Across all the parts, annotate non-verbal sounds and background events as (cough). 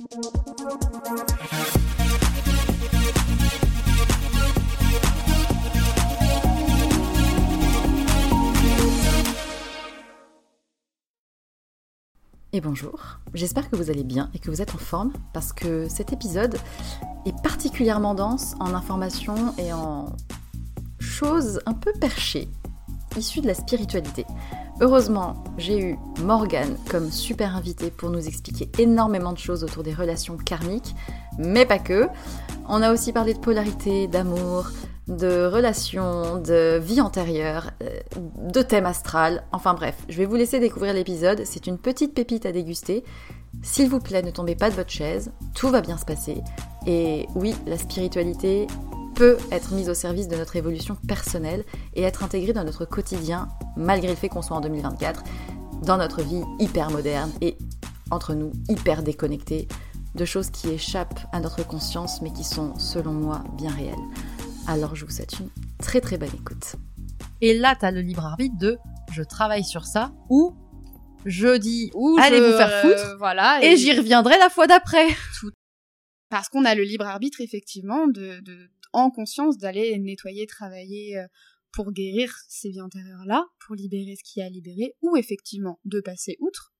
Et bonjour, j'espère que vous allez bien et que vous êtes en forme parce que cet épisode est particulièrement dense en informations et en choses un peu perchées, issues de la spiritualité. Heureusement, j'ai eu Morgane comme super invité pour nous expliquer énormément de choses autour des relations karmiques, mais pas que. On a aussi parlé de polarité, d'amour, de relations, de vie antérieure, euh, de thème astral, enfin bref, je vais vous laisser découvrir l'épisode, c'est une petite pépite à déguster. S'il vous plaît, ne tombez pas de votre chaise, tout va bien se passer. Et oui, la spiritualité peut être mise au service de notre évolution personnelle et être intégrée dans notre quotidien, malgré le fait qu'on soit en 2024, dans notre vie hyper moderne et entre nous hyper déconnectés de choses qui échappent à notre conscience mais qui sont, selon moi, bien réelles. Alors je vous souhaite une très très bonne écoute. Et là, tu as le libre arbitre de je travaille sur ça ou je dis Ou allez je, vous faire foutre euh, voilà. et, j'y reviendrai la fois d'après. Parce qu'on a le libre arbitre, effectivement, de, de en conscience d'aller nettoyer, travailler euh, pour guérir ces vies antérieures-là, pour libérer ce qu'il y a à libérer, ou effectivement de passer outre.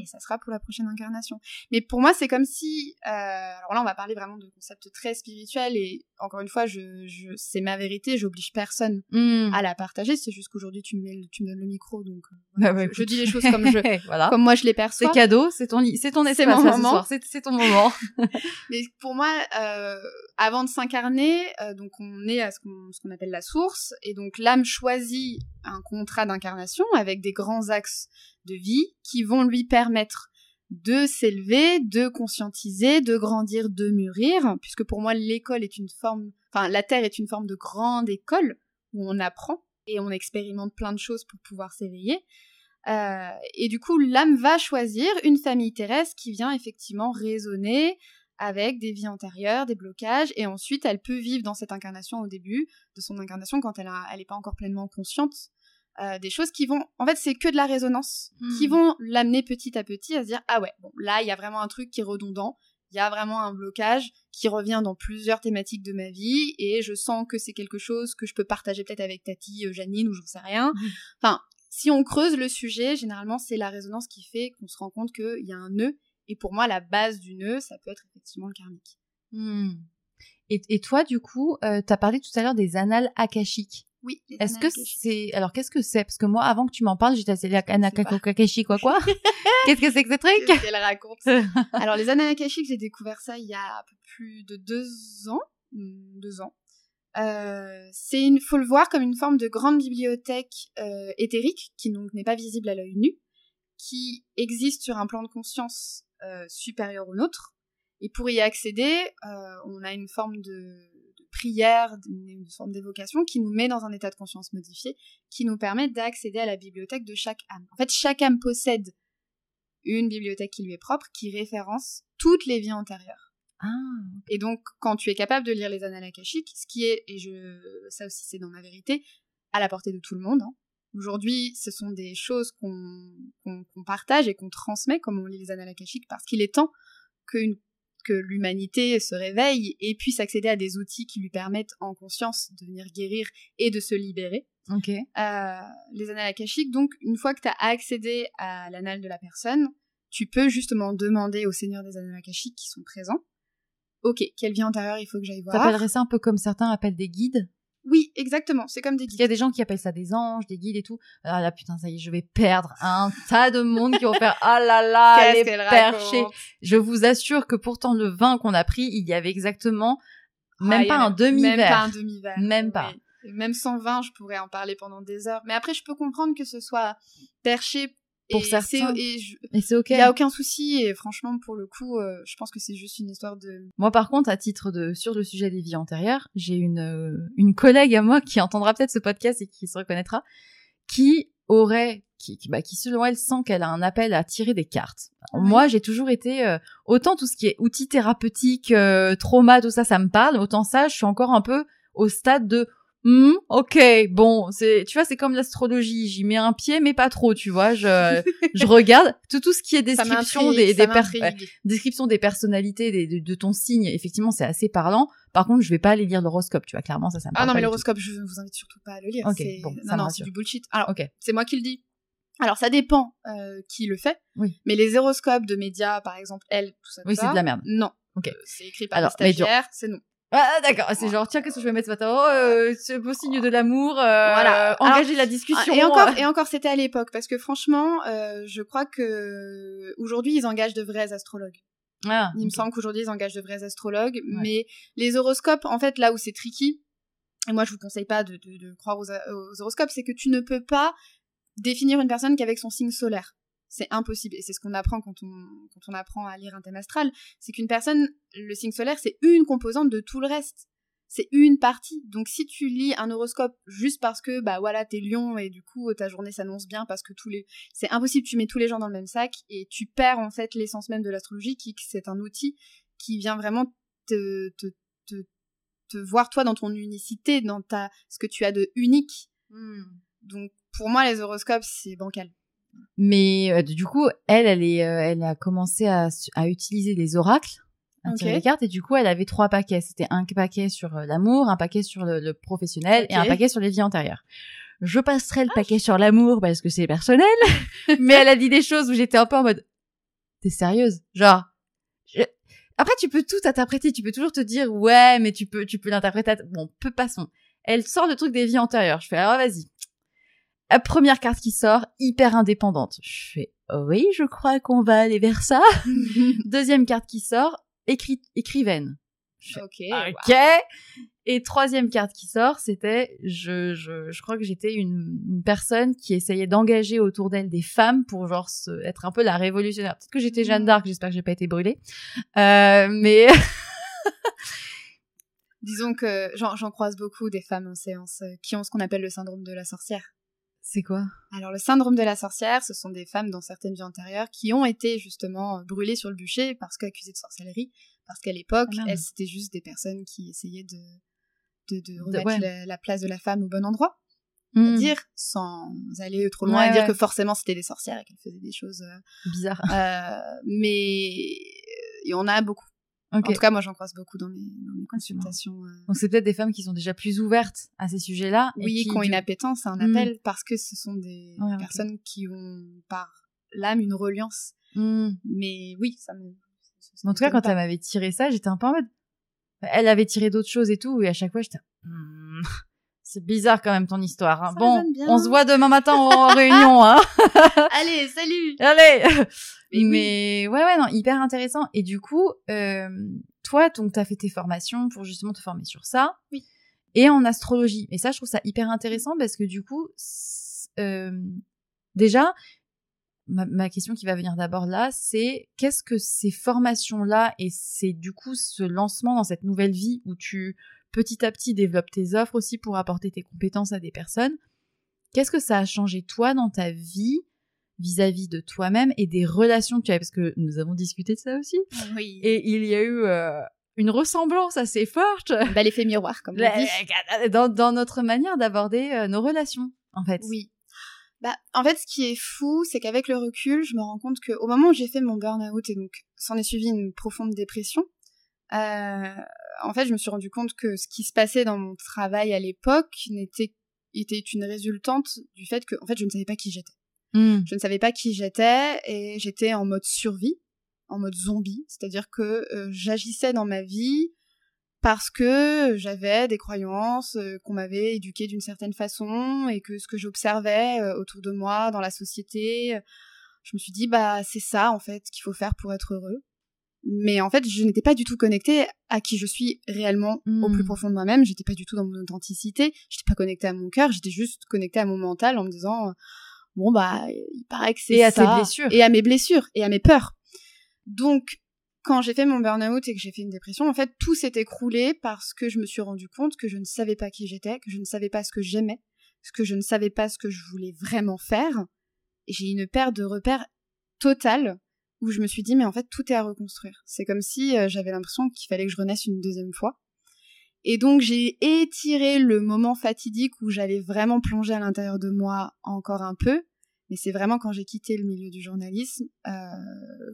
Et ça sera pour la prochaine incarnation. Mais pour moi, c'est comme si, euh, alors là, on va parler vraiment de concepts très spirituels et encore une fois, je, je c'est ma vérité, j'oblige personne Hmm. à la partager. C'est juste qu'aujourd'hui, tu tu me donnes le micro, donc euh, (laughs) Bah je, je dis les choses comme je, (laughs) voilà. comme moi je les perçois. C'est cadeau, c'est ton c'est ton espace mon moment. c'est ton moment. (laughs) Mais pour moi, euh, avant de s'incarner, euh, donc on est à ce qu'on ce qu'on appelle la source, et donc l'âme choisit un contrat d'incarnation avec des grands axes de vie qui vont lui permettre de s'élever, de conscientiser, de grandir, de mûrir, puisque pour moi l'école est une forme, enfin la Terre est une forme de grande école où on apprend et on expérimente plein de choses pour pouvoir s'éveiller. Euh, et du coup, l'âme va choisir une famille terrestre qui vient effectivement résonner avec des vies antérieures, des blocages, et ensuite elle peut vivre dans cette incarnation au début de son incarnation quand elle n'est pas encore pleinement consciente. Euh, des choses qui vont, en fait, c'est que de la résonance, Hmm. qui vont l'amener petit à petit à se dire ah ouais, bon là il y a vraiment un truc qui est redondant, il y a vraiment un blocage qui revient dans plusieurs thématiques de ma vie et je sens que c'est quelque chose que je peux partager peut-être avec Tati, euh, Janine ou j'en sais rien. Mhm. Enfin, si on creuse le sujet, généralement c'est la résonance qui fait qu'on se rend compte qu'il y a un nœud et pour moi la base du nœud ça peut être effectivement le karmique. Hmm. Et, et toi, du coup, euh, t'as parlé tout à l'heure des annales akashiques. Oui. Est-ce que c'est alors qu'est-ce que c'est? Parce que moi, avant que tu m'en parles, j'étais assez pas. Anakakashi quoi quoi. (laughs) qu'est-ce que c'est que ce truc? Qu'est-ce qu'elle raconte? (laughs) Alors les annales akashiques, j'ai découvert ça il y a un peu plus de deux ans, Hmm, deux ans. Euh, c'est une, faut le voir comme une forme de grande bibliothèque euh, éthérique qui donc n'est pas visible à l'œil nu, qui existe sur un plan de conscience euh, supérieur au nôtre. Et pour y accéder, euh, on a une forme de prière, une, forme d'évocation qui nous met dans un état de conscience modifié, qui nous permet d'accéder à la bibliothèque de chaque âme. En fait, chaque âme possède une bibliothèque qui lui est propre, qui référence toutes les vies antérieures. Ah. Et donc, quand tu es capable de lire les annales akashiques, ce qui est, et je, ça aussi c'est dans ma vérité, à la portée de tout le monde. hein. Aujourd'hui, ce sont des choses qu'on partage et qu'on transmet, comme on lit les annales akashiques, parce qu'il est temps que, une- que l'humanité se réveille et puisse accéder à des outils qui lui permettent en conscience de venir guérir et de se libérer Ok. euh, les annales akashiques. Donc, une fois que tu as accédé à l'anal de la personne, tu peux justement demander aux seigneurs des annales akashiques qui sont présents. Ok, quelle vie antérieure il faut que j'aille voir? T'appellerais ça un peu comme certains appellent des guides? Oui, exactement. C'est comme des Parce qu'il y a guides. des gens qui appellent ça des anges, des guides et tout. Ah là putain, ça y est, je vais perdre un tas de monde qui vont faire ah là là, (laughs) les perchés. raconte Je vous assure que pourtant le vin qu'on a pris, il y avait exactement même Ah, il pas un demi-verre. Même pas un demi-verre. Même pas. oui. Même sans vin, je pourrais en parler pendant des heures. Mais après, je peux comprendre que ce soit perché. Pour et certains. Et je- Et c'est ok. il y a aucun souci. Et franchement, pour le coup, euh, je pense que c'est juste une histoire de. Moi, par contre, à titre de sur le sujet des vies antérieures, j'ai une euh, une collègue à moi qui entendra peut-être ce podcast et qui se reconnaîtra, qui aurait, qui, qui, bah, qui selon elle sent qu'elle a un appel à tirer des cartes. Alors, Oui. Moi, j'ai toujours été euh, autant tout ce qui est outils thérapeutiques, trauma, tout ça, ça me parle. Autant ça, je suis encore un peu au stade de Hmm, ok, bon, c'est, tu vois, c'est comme l'astrologie. J'y mets un pied, mais pas trop, tu vois. Je, (laughs) je regarde tout, tout ce qui est description des, des description des personnalités des, de, ton signe. Effectivement, c'est assez parlant. Par contre, je vais pas aller lire l'horoscope, tu vois. Clairement, ça, ça me Ah non, mais l'horoscope, je vous invite surtout pas à le lire. Ok, bon, non, non, c'est du bullshit. Alors, ok, c'est moi qui le dis. Alors, ça dépend euh, qui le fait. Oui. Mais les horoscopes de médias, par exemple, elle, tout ça, oui, c'est de la merde. Non. Ok. Euh, c'est écrit par Alors, c'est non. Ah d'accord, c'est genre tiens qu'est-ce que je vais mettre ce matin? Oh euh, c'est beau signe de l'amour, euh, voilà. engager la discussion. Et encore et encore c'était à l'époque parce que franchement euh, je crois que aujourd'hui ils engagent de vrais astrologues. Ah, Il me semble qu'aujourd'hui ils engagent de vrais astrologues, mais les horoscopes en fait là où c'est tricky et moi je vous conseille pas de, de, de croire aux, aux horoscopes, c'est que tu ne peux pas définir une personne qu'avec son signe solaire. C'est impossible. Et c'est ce qu'on apprend quand on, quand on apprend à lire un thème astral. C'est qu'une personne, le signe solaire, c'est une composante de tout le reste. C'est une partie. Donc si tu lis un horoscope juste parce que, bah voilà, t'es lion et du coup ta journée s'annonce bien parce que tous les... C'est impossible, tu mets tous les gens dans le même sac et tu perds en fait l'essence même de l'astrologie qui c'est un outil qui vient vraiment te, te, te, te, voir toi dans ton unicité, dans ta, ce que tu as de unique. Hmm. Donc pour moi les horoscopes c'est bancal. Mais euh, du coup, elle, elle est, euh, elle a commencé à, à utiliser les oracles, à tirer les cartes, et du coup, elle avait trois paquets. C'était un paquet sur euh, l'amour, un paquet sur le, professionnel et un paquet sur les vies antérieures. Je passerai le ah. paquet sur l'amour parce que c'est personnel, (laughs) mais elle a dit des choses où j'étais un peu en mode, t'es sérieuse, genre. Après, tu peux tout interpréter, tu peux toujours te dire, ouais, mais tu peux, tu peux l'interpréter. Bon, peu passons. Elle sort le truc des vies antérieures. Je fais, alors vas-y, la première carte qui sort, hyper indépendante. Je fais, oui, je crois qu'on va aller vers ça. (laughs) Deuxième carte qui sort, écrit, écrivaine. ok. Ok. Et troisième carte qui sort, c'était, je, je, je crois que j'étais une, une, personne qui essayait d'engager autour d'elle des femmes pour genre se, être un peu la révolutionnaire. Peut-être que j'étais Jeanne mm. d'Arc, j'espère que j'ai pas été brûlée. Euh, mais (laughs) disons que j'en croise beaucoup des femmes en séance euh, qui ont ce qu'on appelle le syndrome de la sorcière. C'est quoi? Alors le syndrome de la sorcière, ce sont des femmes dans certaines vies antérieures qui ont été justement brûlées sur le bûcher parce qu'accusées de sorcellerie, parce qu'à l'époque, ah, elles c'était juste des personnes qui essayaient de de, remettre la, place de la femme au bon endroit. Hmm. dire sans aller trop loin et dire que forcément c'était des sorcières et qu'elles faisaient des choses euh, bizarres. Euh, mais il y en a beaucoup. En tout cas, moi, j'en croise beaucoup dans mes, dans mes consultations. Euh. Donc, c'est peut-être des femmes qui sont déjà plus ouvertes à ces sujets-là. Oui, qui, ont une appétence à un hmm. appel parce que ce sont des personnes qui ont par l'âme une reliance. Hmm. Mais oui, ça me. en tout cas, quand elle m'avait tiré ça, j'étais un peu en mode. Elle avait tiré d'autres choses et tout, et à chaque fois, j'étais. Hmm. C'est bizarre quand même ton histoire. Hein. Bon, on se voit demain matin en réunion. Hein. (laughs) Allez, salut. Allez. Mais ouais, ouais, non, hyper intéressant. Et du coup, euh, toi, donc, t'as fait tes formations pour justement te former sur ça. Oui. Et en astrologie. Et ça, je trouve ça hyper intéressant parce que du coup, euh, déjà, ma, ma, question qui va venir d'abord là, c'est qu'est-ce que ces formations-là et c'est du coup ce lancement dans cette nouvelle vie où tu petit à petit développe tes offres aussi pour apporter tes compétences à des personnes. Qu'est-ce que ça a changé toi dans ta vie vis-à-vis de toi-même et des relations que tu as Parce que nous avons discuté de ça aussi. Oui. Et il y a eu euh, une ressemblance assez forte. Bah, l'effet miroir, comme on dit. Dans, dans notre manière d'aborder euh, nos relations, en fait. Oui. Bah, en fait, ce qui est fou, c'est qu'avec le recul, je me rends compte qu'au moment où j'ai fait mon burn-out et donc s'en est suivi une profonde dépression, euh, en fait, je me suis rendu compte que ce qui se passait dans mon travail à l'époque n'était était une résultante du fait que, en fait, je ne savais pas qui j'étais. Hmm. Je ne savais pas qui j'étais et j'étais en mode survie, en mode zombie, c'est-à-dire que euh, j'agissais dans ma vie parce que j'avais des croyances euh, qu'on m'avait éduquées d'une certaine façon et que ce que j'observais euh, autour de moi dans la société, je me suis dit bah c'est ça en fait qu'il faut faire pour être heureux mais en fait je n'étais pas du tout connectée à qui je suis réellement au plus hmm. profond de moi-même. J'étais pas du tout dans mon authenticité. J'étais pas connectée à mon cœur. J'étais juste connectée à mon mental en me disant bon bah il paraît que c'est ça et à tes blessures. Et à mes blessures. Et à mes peurs. Donc quand j'ai fait mon burn-out et que j'ai fait une dépression en fait tout s'est écroulé parce que je me suis rendu compte que je ne savais pas qui j'étais que je ne savais pas ce que j'aimais que je ne savais pas ce que je voulais vraiment faire. J'ai une perte de repères totale où je me suis dit mais en fait tout est à reconstruire. C'est comme si euh, j'avais l'impression qu'il fallait que je renaisse une deuxième fois. Et donc j'ai étiré le moment fatidique où j'allais vraiment plonger à l'intérieur de moi encore un peu. Mais c'est vraiment quand j'ai quitté le milieu du journalisme euh,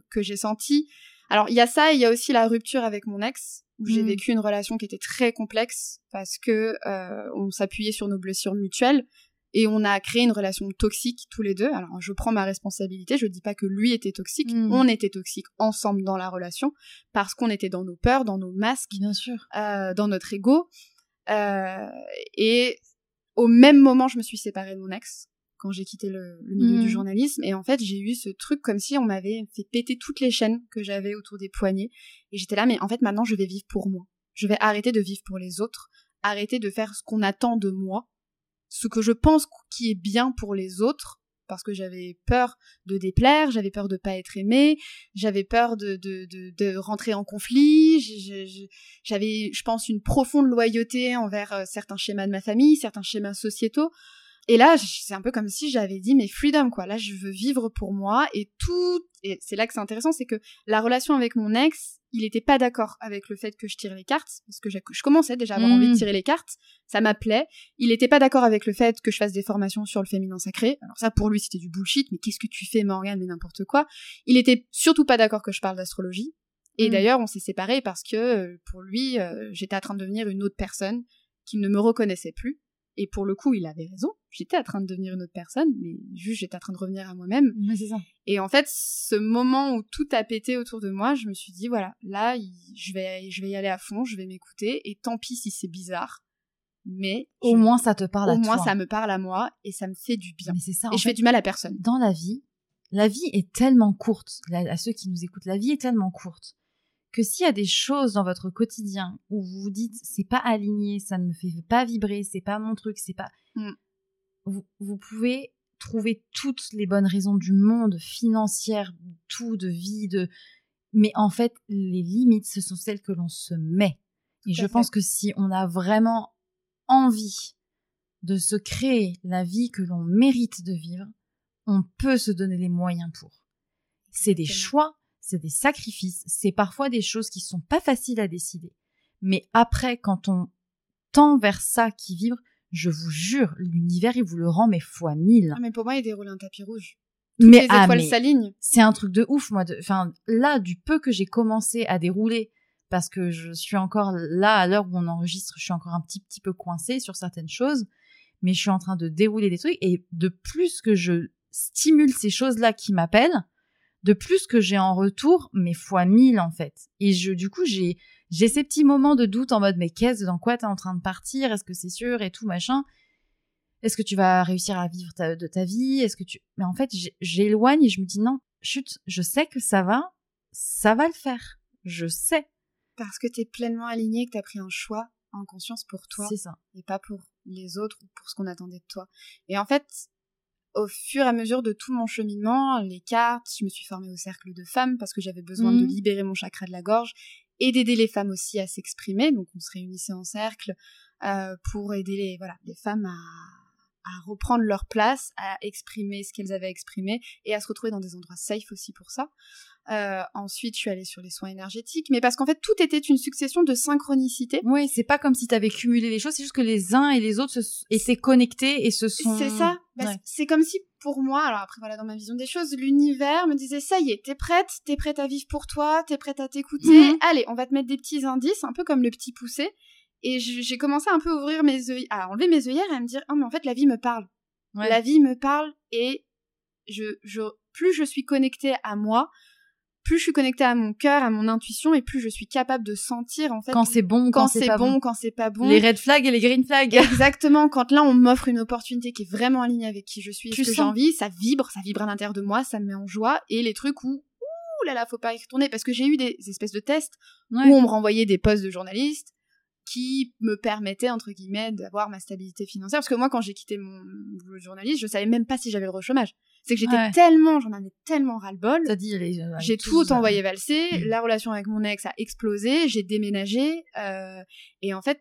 que j'ai senti. Alors il y a ça, il y a aussi la rupture avec mon ex où j'ai Mm. vécu une relation qui était très complexe parce que euh, on s'appuyait sur nos blessures mutuelles et on a créé une relation toxique tous les deux. Alors je prends ma responsabilité, je dis pas que lui était toxique, Mm. on était toxique ensemble dans la relation parce qu'on était dans nos peurs, dans nos masques, Bien sûr. euh, dans notre ego. Euh, et au même moment, je me suis séparée de mon ex quand j'ai quitté le, le milieu du journalisme. Et en fait, j'ai eu ce truc comme si on m'avait fait péter toutes les chaînes que j'avais autour des poignets. Et j'étais là, mais en fait, maintenant, je vais vivre pour moi. Je vais arrêter de vivre pour les autres, arrêter de faire ce qu'on attend de moi, ce que je pense qui est bien pour les autres, parce que j'avais peur de déplaire, j'avais peur de pas être aimée, j'avais peur de, de, de, de rentrer en conflit, j'avais, je pense, une profonde loyauté envers euh, certains schémas de ma famille, certains schémas sociétaux. Et là, c'est un peu comme si j'avais dit, mais freedom, quoi. Là, je veux vivre pour moi. Et tout, et c'est là que c'est intéressant, c'est que la relation avec mon ex, il était pas d'accord avec le fait que je tire les cartes, parce que je commençais déjà à avoir envie de tirer les cartes. Ça m'appelait. Il était pas d'accord avec le fait que je fasse des formations sur le féminin sacré. Alors ça, pour lui, c'était du bullshit. Mais qu'est-ce que tu fais, Morgane, mais n'importe quoi. Il était surtout pas d'accord que je parle d'astrologie. Et Mm. d'ailleurs, on s'est séparés parce que, euh, pour lui, euh, j'étais en train de devenir une autre personne qui ne me reconnaissait plus. Et pour le coup, il avait raison. J'étais en train de devenir une autre personne, mais juste j'étais en train de revenir à moi-même. C'est ça. Et en fait, ce moment où tout a pété autour de moi, je me suis dit voilà, là, je vais, je vais y aller à fond, je vais m'écouter, et tant pis si c'est bizarre, mais Au je- moins, ça te parle au à moins toi. ça me parle à moi et ça me fait du bien. Mais c'est ça. Et je fait, fais du mal à personne. dans la vie, la vie est tellement courte, la- à ceux qui nous écoutent, la vie est tellement courte que s'il y a des choses dans votre quotidien où vous vous dites c'est pas aligné, ça ne me fait pas vibrer, c'est pas mon truc, c'est pas. Mm. Vous, vous pouvez trouver toutes les bonnes raisons du monde, financières, tout, de vie, de. Mais en fait, les limites, ce sont celles que l'on se met. Et je pense que si on a vraiment envie de se créer la vie que l'on mérite de vivre, on peut se donner les moyens pour. C'est des choix, c'est des sacrifices, c'est parfois des choses qui sont pas faciles à décider. Mais après, quand on tend vers ça qui vibre, je vous jure, l'univers, il vous le rend mais fois mille. Ah, mais pour moi, il déroule un tapis rouge. Toutes Mais, les ah, étoiles mais s'alignent. c'est un truc de ouf, moi. Enfin, là, du peu que j'ai commencé à dérouler, parce que je suis encore là, à l'heure où on enregistre, je suis encore un petit, petit peu coincée sur certaines choses, mais je suis en train de dérouler des trucs, et de plus que je stimule ces choses-là qui m'appellent, de plus que j'ai en retour, mais fois mille, en fait. Et je, du coup, j'ai, j'ai ces petits moments de doute en mode, mais qu'est-ce, dans quoi t'es en train de partir? Est-ce que c'est sûr? Et tout, machin. Est-ce que tu vas réussir à vivre ta- de ta vie? Est-ce que tu Mais en fait, j'éloigne et je me dis non, chut, je sais que ça va, ça va le faire. Je sais. Parce que t'es pleinement aligné, que t'as pris un choix en conscience pour toi. C'est ça. et pas pour les autres ou pour ce qu'on attendait de toi. Et en fait, au fur et à mesure de tout mon cheminement, les cartes, je me suis formée au cercle de femmes parce que j'avais besoin de Mhm. libérer mon chakra de la gorge et d'aider les femmes aussi à s'exprimer. Donc on se réunissait en cercle euh, pour aider les voilà les femmes à à reprendre leur place, à exprimer ce qu'elles avaient exprimé et à se retrouver dans des endroits safe aussi pour ça. Euh, ensuite, je suis allée sur les soins énergétiques, mais parce qu'en fait, tout était une succession de synchronicité. Oui, c'est pas comme si t'avais cumulé les choses, c'est juste que les uns et les autres se étaient connectés et se sont. C'est ça. Bah, Ouais. C'est comme si pour moi, alors après voilà dans ma vision des choses, l'univers me disait ça y est, t'es prête, t'es prête à vivre pour toi, t'es prête à t'écouter. Mhm. Allez, on va te mettre des petits indices, un peu comme le petit poussé. Et j'ai commencé un peu à ouvrir mes œillères, à enlever mes œillères et à me dire oh mais en fait la vie me parle. Ouais. La vie me parle et je, je plus je suis connectée à moi, plus je suis connectée à mon cœur, à mon intuition et plus je suis capable de sentir en fait Quand c'est bon, quand, quand c'est pas bon, bon. quand c'est pas bon. Les red flags et les green flags. Exactement, quand là on m'offre une opportunité qui est vraiment alignée avec qui je suis et Tu ce que j'ai envie, ça vibre, ça vibre à l'intérieur de moi, ça me met en joie. Et les trucs où, ouh là là, faut pas y retourner, parce que j'ai eu des espèces de tests Ouais. où on me renvoyait des postes de journaliste qui me permettaient, entre guillemets, d'avoir ma stabilité financière. Parce que moi, quand j'ai quitté mon boulot de journaliste, je savais même pas si j'avais le rechômage. C'est que j'étais Ouais. tellement, j'en avais tellement dit les. euh, J'ai tout envoyé valser, Mm. la relation avec mon ex a explosé, j'ai déménagé, euh, et en fait,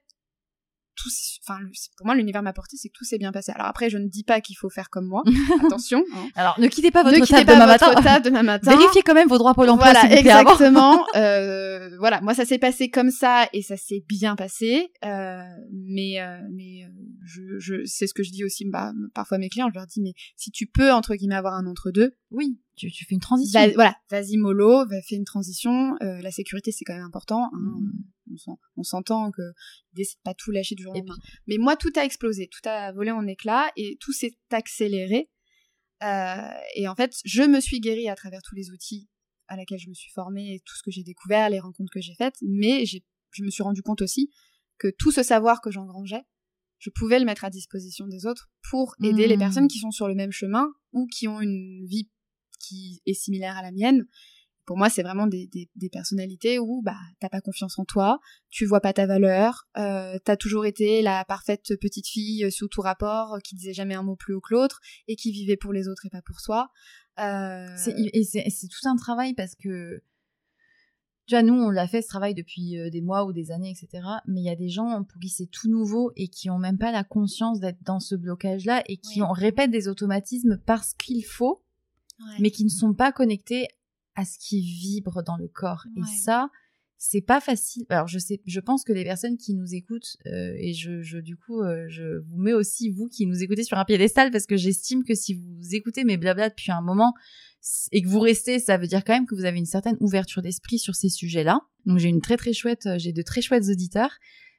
tout, enfin, pour moi, l'univers m'a porté, c'est que tout s'est bien passé. Alors après, je ne dis pas qu'il faut faire comme moi. (laughs) Attention. Hein. Alors, ne quittez pas votre ne table pas demain votre matin. table demain matin. Vérifiez quand même vos droits pour l'emploi. Voilà, exactement. (laughs) euh, voilà, moi, ça s'est passé comme ça et ça s'est bien passé. Euh, mais, euh, mais, euh, je, je, c'est ce que je dis aussi, bah, parfois à mes clients, je leur dis, mais si tu peux entre guillemets avoir un entre deux, Oui, tu, tu fais une transition. Va- voilà, vas-y mollo, va fais une transition. Euh, la sécurité c'est quand même important. hein. Mm. On s'en- On s'entend que l'idée c'est de pas tout lâcher du jour au lendemain. Mais moi tout a explosé, tout a volé en éclats et tout s'est accéléré. Euh, et en fait, je me suis guérie à travers tous les outils à laquelle je me suis formée et tout ce que j'ai découvert, les rencontres que j'ai faites. Mais je me suis rendu compte aussi que tout ce savoir que j'engrangeais, je pouvais le mettre à disposition des autres pour aider les personnes qui sont sur le même chemin ou qui ont une vie qui est similaire à la mienne. Pour moi, c'est vraiment des, des, des personnalités où bah t'as pas confiance en toi, tu vois pas ta valeur, euh, t'as toujours été la parfaite petite fille sous tout rapport, qui disait jamais un mot plus haut que l'autre et qui vivait pour les autres et pas pour soi. Euh, Et c'est tout un travail parce que, tu vois, nous, on l'a fait ce travail depuis euh, des mois ou des années, etc. Mais il y a des gens pour qui c'est tout nouveau et qui ont même pas la conscience d'être dans ce blocage-là et qui Oui. ont, répètent des automatismes parce qu'il faut, ouais. mais qui ne sont pas connectés à ce qui vibre dans le corps. Ouais. Et ça, c'est pas facile. Alors je sais, je pense que les personnes qui nous écoutent euh, et je, je du coup, euh, je vous mets aussi vous qui nous écoutez sur un piédestal parce que j'estime que si vous écoutez mes blabla depuis un moment et que vous restez, ça veut dire quand même que vous avez une certaine ouverture d'esprit sur ces sujets-là. Donc j'ai une très très chouette, euh, j'ai de très chouettes auditeurs.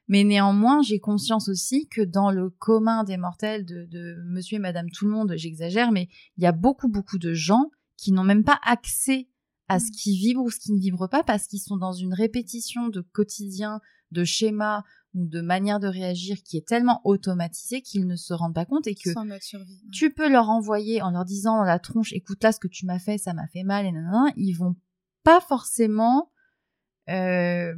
Mais néanmoins, j'ai conscience aussi que dans le commun des mortels de, de monsieur et madame tout le monde, j'exagère, mais il y a beaucoup beaucoup de gens qui n'ont même pas accès à ce qui vibre ou ce qui ne vibre pas parce qu'ils sont dans une répétition de quotidien, de schéma ou de manière de réagir qui est tellement automatisée qu'ils ne se rendent pas compte et que tu peux leur envoyer en leur disant dans la tronche, écoute là ce que tu m'as fait, ça m'a fait mal et nanana, ils vont pas forcément, euh,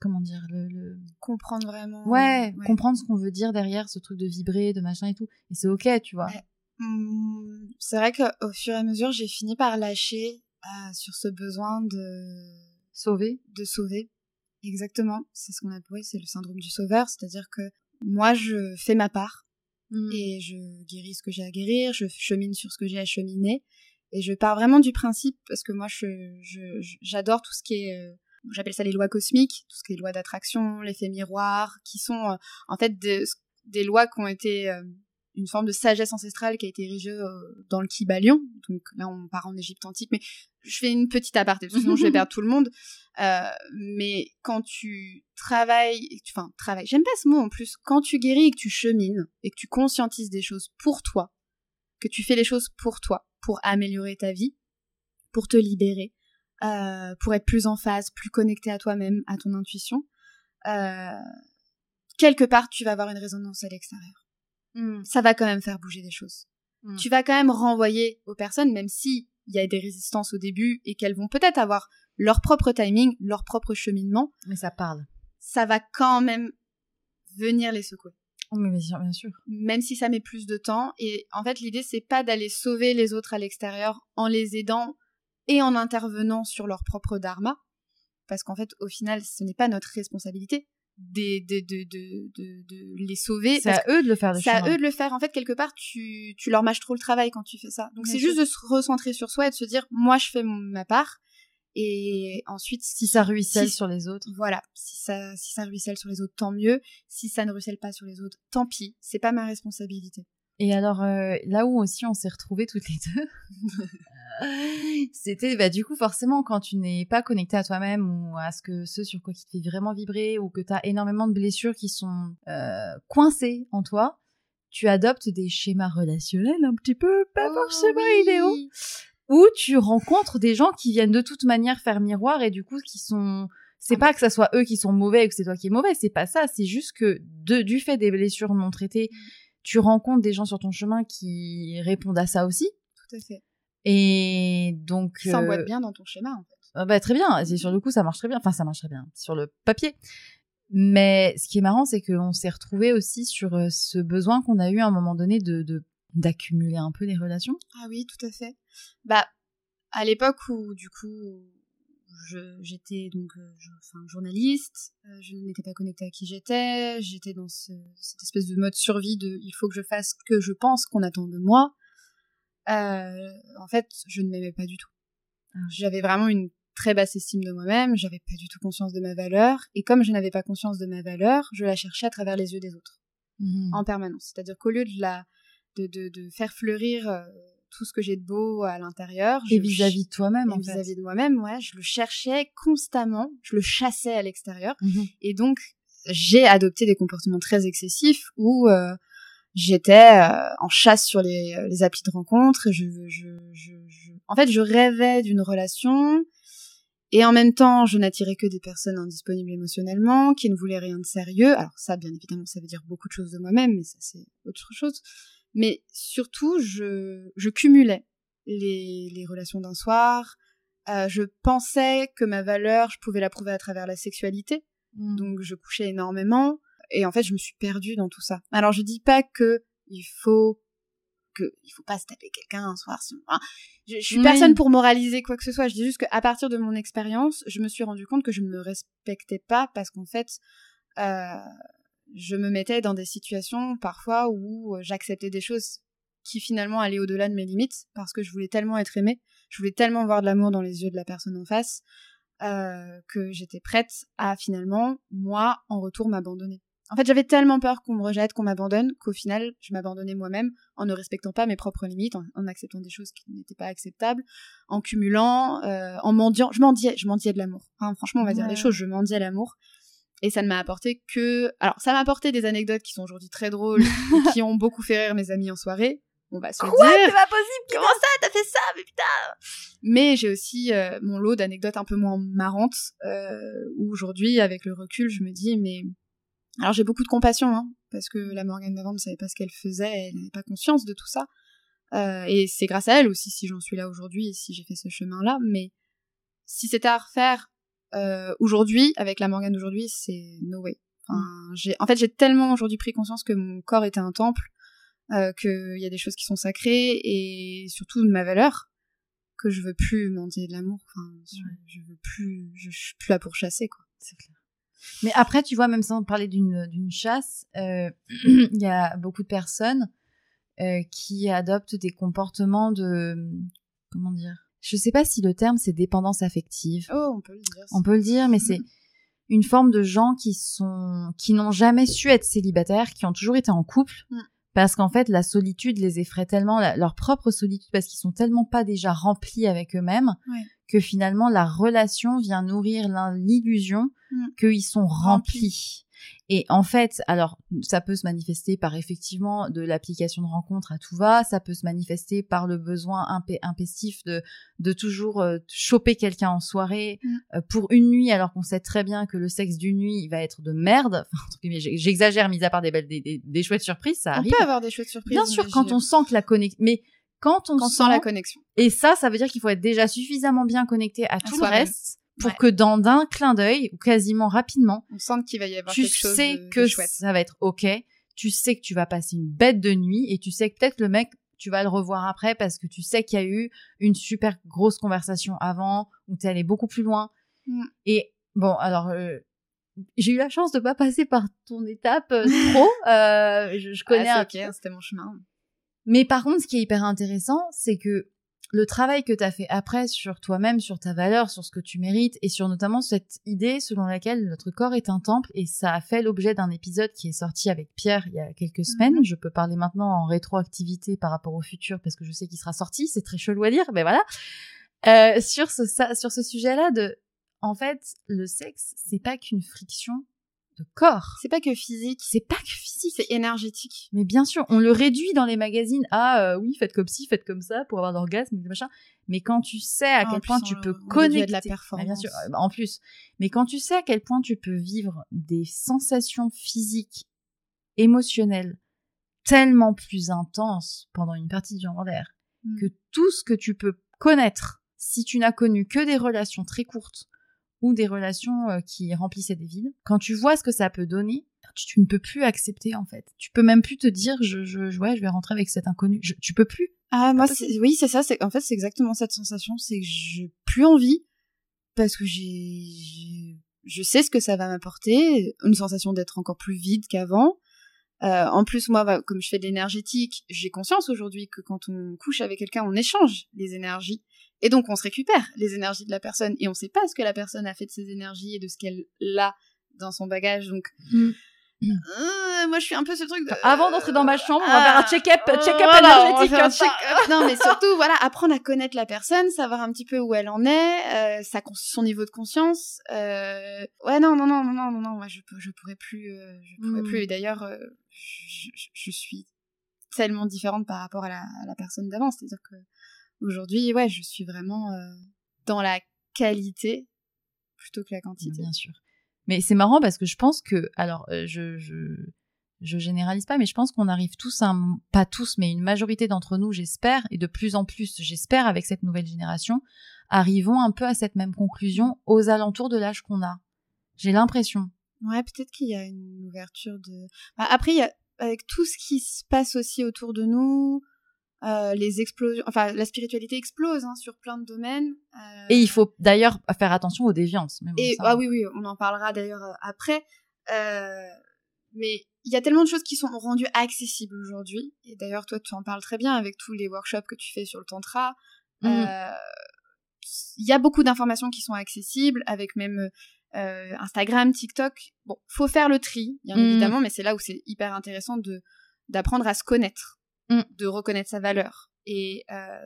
comment dire, le, le- Comprendre vraiment. ouais, comprendre ce qu'on veut dire derrière ce truc de vibrer, de machin et tout. Et c'est ok, tu vois. Ouais. Hum, C'est vrai qu'au fur et à mesure, j'ai fini par lâcher sur ce besoin de Sauver. de sauver. Exactement, c'est ce qu'on appelle, c'est le syndrome du sauveur, c'est-à-dire que moi je fais ma part Mm. et je guéris ce que j'ai à guérir, je chemine sur ce que j'ai à cheminer et je pars vraiment du principe parce que moi je j'adore tout ce qui est euh, j'appelle ça les lois cosmiques, tout ce qui est lois d'attraction, l'effet miroir, qui sont euh, en fait des, des lois qui ont été euh, une forme de sagesse ancestrale qui a été érigée euh, dans le Kybalion. Donc là, on part en Égypte antique, mais je fais une petite aparté, parce que sinon je vais (laughs) perdre tout le monde. Euh, mais quand tu travailles, enfin, travailles, j'aime pas ce mot en plus, quand tu guéris et que tu chemines, et que tu conscientises des choses pour toi, que tu fais les choses pour toi, pour améliorer ta vie, pour te libérer, euh, pour être plus en phase, plus connecté à toi-même, à ton intuition, euh, quelque part, tu vas avoir une résonance à l'extérieur. Mm. Ça va quand même faire bouger des choses. Mm. Tu vas quand même renvoyer aux personnes, même si il y a des résistances au début et qu'elles vont peut-être avoir leur propre timing, leur propre cheminement, Mais ça parle. ça va quand même venir les secouer. Oh, mais bien sûr, bien sûr. Même si ça met plus de temps. Et en fait, l'idée, c'est pas d'aller sauver les autres à l'extérieur en les aidant et en intervenant sur leur propre dharma. Parce qu'en fait, au final, ce n'est pas notre responsabilité de, de, de, de, de, de les sauver. C'est à eux de le faire c'est à eux de le faire. En fait, quelque part, tu, tu leur mâches trop le travail quand tu fais ça. Donc, c'est juste de se recentrer sur soi et de se dire, moi, je fais mon- ma part. Et ensuite, Si ça ruisselle Si- sur les autres. voilà, si ça, si ça ruisselle sur les autres, tant mieux. Si ça ne ruisselle pas sur les autres, tant pis. C'est pas ma responsabilité. Et alors, euh, là où aussi on s'est retrouvés toutes les deux, (laughs) c'était bah, du coup forcément quand tu n'es pas connecté à toi-même ou à ce que ce sur quoi qui te fait vraiment vibrer ou que tu as énormément de blessures qui sont euh, coincées en toi, tu adoptes des schémas relationnels un petit peu pas forcément Oh oui. idéaux où tu rencontres des gens qui viennent de toute manière faire miroir et du coup qui sont c'est Ah pas que ça soit eux qui sont mauvais ou que c'est toi qui es mauvais, c'est pas ça, c'est juste que de, du fait des blessures non traitées, tu rencontres des gens sur ton chemin qui répondent à ça aussi. Tout à fait. Et donc Qui s'emboîte euh, bien dans ton schéma, en fait. ah bah, très bien, c'est sur le coup ça marche très bien, enfin ça marche très bien sur le papier. Mais ce qui est marrant, c'est qu'on s'est retrouvé aussi sur euh, ce besoin qu'on a eu à un moment donné de de- d'accumuler un peu les relations. Ah oui, tout à fait. Bah, à l'époque où, du coup, j'étais donc euh, enfin, journaliste, euh, je n'étais pas connectée à qui j'étais, j'étais dans ce, cette espèce de mode survie de il faut que je fasse ce que je pense qu'on attend de moi. Euh, en fait, je ne m'aimais pas du tout. Ah. J'avais vraiment une très basse estime de moi-même, j'avais pas du tout conscience de ma valeur, et comme je n'avais pas conscience de ma valeur, je la cherchais à travers les yeux des autres, mmh. en permanence. C'est-à-dire qu'au lieu de la de, de, de faire fleurir tout ce que j'ai de beau à l'intérieur. Et vis-à-vis de toi-même, en vis-à-vis de moi-même, ouais, je le cherchais constamment, je le chassais à l'extérieur. Mhm. Et donc, j'ai adopté des comportements très excessifs où euh, j'étais euh, en chasse sur les, euh, les applis de rencontres. Je, je, je, je, En fait, je rêvais d'une relation. Et en même temps, je n'attirais que des personnes indisponibles émotionnellement, qui ne voulaient rien de sérieux. Alors ça, bien évidemment, ça veut dire beaucoup de choses de moi-même, mais ça, c'est autre chose. Mais surtout, je, je cumulais les, les relations d'un soir. Euh, je pensais que ma valeur, je pouvais la prouver à travers la sexualité. Mm. Donc, je couchais énormément. Et en fait, je me suis perdue dans tout ça. Alors, je dis pas que il faut que il faut pas se taper quelqu'un un soir. Si je, je, suis personne pour moraliser quoi que ce soit. Je dis juste qu'à partir de mon expérience, je me suis rendu compte que je ne me respectais pas parce qu'en fait, euh, je me mettais dans des situations parfois où euh, j'acceptais des choses qui finalement allaient au-delà de mes limites parce que je voulais tellement être aimée, je voulais tellement voir de l'amour dans les yeux de la personne en face euh, que j'étais prête à finalement moi en retour m'abandonner. En fait, j'avais tellement peur qu'on me rejette, qu'on m'abandonne, qu'au final, je m'abandonnais moi-même en ne respectant pas mes propres limites, en, acceptant des choses qui n'étaient pas acceptables, en cumulant, euh, en mendiant. Je mendiais, je mendiais de l'amour. franchement, on va dire les choses, je mendiais l'amour. Et ça ne m'a apporté que... Alors, ça m'a apporté des anecdotes qui sont aujourd'hui très drôles, qui ont beaucoup fait rire mes amis en soirée. On va se Quoi dire. C'est pas possible Comment ça T'as fait ça Mais putain? Mais j'ai aussi euh, mon lot d'anecdotes un peu moins marrantes, euh, où aujourd'hui, avec le recul, je me dis, mais... Alors j'ai beaucoup de compassion, hein, parce que la Morgane d'avant ne savait pas ce qu'elle faisait, elle n'avait pas conscience de tout ça. Euh, et c'est grâce à elle aussi si j'en suis là aujourd'hui et si j'ai fait ce chemin-là. Mais si c'était à refaire, euh, aujourd'hui, avec la Morgane d'aujourd'hui, c'est no way. Enfin, mm. j'ai, en fait, j'ai tellement aujourd'hui pris conscience que mon corps était un temple, euh, qu'il y a des choses qui sont sacrées et surtout de ma valeur, que je veux plus mendier de l'amour. Enfin, je, veux plus, je, suis plus là pour chasser, quoi. C'est clair. Mais après, tu vois, même sans parler d'une d'une chasse, euh, (clears throat) il y a beaucoup de personnes euh, qui adoptent des comportements de comment dire je sais pas si le terme c'est dépendance affective. Oh, on peut le dire. On peut le dire, mais c'est (laughs) une forme de gens qui sont, qui n'ont jamais su être célibataires, qui ont toujours été en couple, mm. parce qu'en fait la solitude les effraie tellement, leur propre solitude, parce qu'ils sont tellement pas déjà remplis avec eux-mêmes, que finalement la relation vient nourrir l'illusion mm. qu'ils sont remplis. Et en fait, alors ça peut se manifester par effectivement de l'application de rencontre à tout va, ça peut se manifester par le besoin impestif de de toujours euh, choper quelqu'un en soirée mm. euh, pour une nuit alors qu'on sait très bien que le sexe d'une nuit il va être de merde. (laughs) Enfin, j'exagère, mis à part des belles des, des, chouettes surprises, ça arrive. On peut avoir des chouettes surprises. Bien sûr, quand on sent que la connexion, mais quand on sent... la connexion. Et ça, ça veut dire qu'il faut être déjà suffisamment bien connecté à, tout le reste pour que dans d'un clin d'œil, ou quasiment rapidement, on sente qu'il va y avoir quelque chose sais que ça va être ok. Tu sais que tu vas passer une bête de nuit et tu sais que peut-être le mec, tu vas le revoir après parce que tu sais qu'il y a eu une super grosse conversation avant où t'es allé beaucoup plus loin. Mm. Et bon, alors euh, j'ai eu la chance de pas passer par ton étape euh, trop. (laughs) Euh, je, je, connais. Ah, ok, c'était mon chemin. Mais par contre, ce qui est hyper intéressant, c'est que le travail que tu as fait après sur toi-même, sur ta valeur, sur ce que tu mérites et sur notamment cette idée selon laquelle notre corps est un temple et ça a fait l'objet d'un épisode qui est sorti avec Pierre il y a quelques semaines. Mhm. Je peux parler maintenant en rétroactivité par rapport au futur parce que je sais qu'il sera sorti, c'est très chelou à dire, mais voilà. Euh, sur ce sur ce sujet-là de en fait, le sexe, c'est pas qu'une friction corps. C'est pas que physique. C'est pas que physique. C'est énergétique. Mais bien sûr, on le réduit dans les magazines à euh, oui, faites comme ci, faites comme ça pour avoir d'orgasme, machin. Mais quand tu sais à quel point tu peux connecter, de la performance. bien sûr, euh, en plus. Mais quand tu sais à quel point tu peux vivre des sensations physiques, émotionnelles, tellement plus intenses pendant une partie du l'air mm. que tout ce que tu peux connaître si tu n'as connu que des relations très courtes ou des relations euh, qui remplissaient des vides, quand tu vois ce que ça peut donner, tu, ne peux plus accepter en fait. Tu peux même plus te dire je je ouais, je vais rentrer avec cet inconnu. tu peux plus. Ah moi oui, c'est ça, c'est en fait c'est exactement cette sensation, c'est que j'ai plus envie parce que j'ai, j'ai- je sais ce que ça va m'apporter, une sensation d'être encore plus vide qu'avant. Euh, en plus, moi, bah, comme je fais de l'énergétique, j'ai conscience aujourd'hui que quand on couche avec quelqu'un, on échange les énergies. Et donc, on se récupère les énergies de la personne. Et on sait pas ce que la personne a fait de ses énergies et de ce qu'elle a dans son bagage. Donc, Mm. euh, moi, je suis un peu ce truc de... Avant d'entrer dans ma chambre, on va faire un check-up, check-up voilà, énergétique. un check-up. Non, mais surtout, voilà, apprendre à connaître la personne, savoir un petit peu où elle en est, euh, sa son niveau de conscience. Euh... Ouais, non, non, non, non, non, non, non, moi, je, je pourrais plus, euh, je pourrais Mm. plus. Et d'ailleurs, euh, je, suis tellement différente par rapport à la, personne d'avant. C'est-à-dire que aujourd'hui, ouais, je suis vraiment euh, dans la qualité plutôt que la quantité. Bien sûr. Mais c'est marrant parce que je pense que, alors, euh, je, généralise pas, mais je pense qu'on arrive tous pas tous, mais une majorité d'entre nous, j'espère, et de plus en plus, j'espère, avec cette nouvelle génération, arrivons un peu à cette même conclusion aux alentours de l'âge qu'on a. J'ai l'impression. Ouais, peut-être qu'il y a une ouverture de. Bah, après, il y a avec tout ce qui se passe aussi autour de nous, euh, les explosions, enfin la spiritualité explose hein, sur plein de domaines. euh, Et il faut d'ailleurs faire attention aux déviances. Bon, Et ça, ah oui, oui, on en parlera d'ailleurs euh, après. Euh, mais il y a tellement de choses qui sont rendues accessibles aujourd'hui. Et d'ailleurs, toi, tu en parles très bien avec tous les workshops que tu fais sur le tantra. Euh, Il y a beaucoup d'informations qui sont accessibles, avec même euh, Instagram, TikTok. Bon, faut faire le tri, bien Mhm. évidemment, mais c'est là où c'est hyper intéressant de d'apprendre à se connaître, Mhm. de reconnaître sa valeur et euh,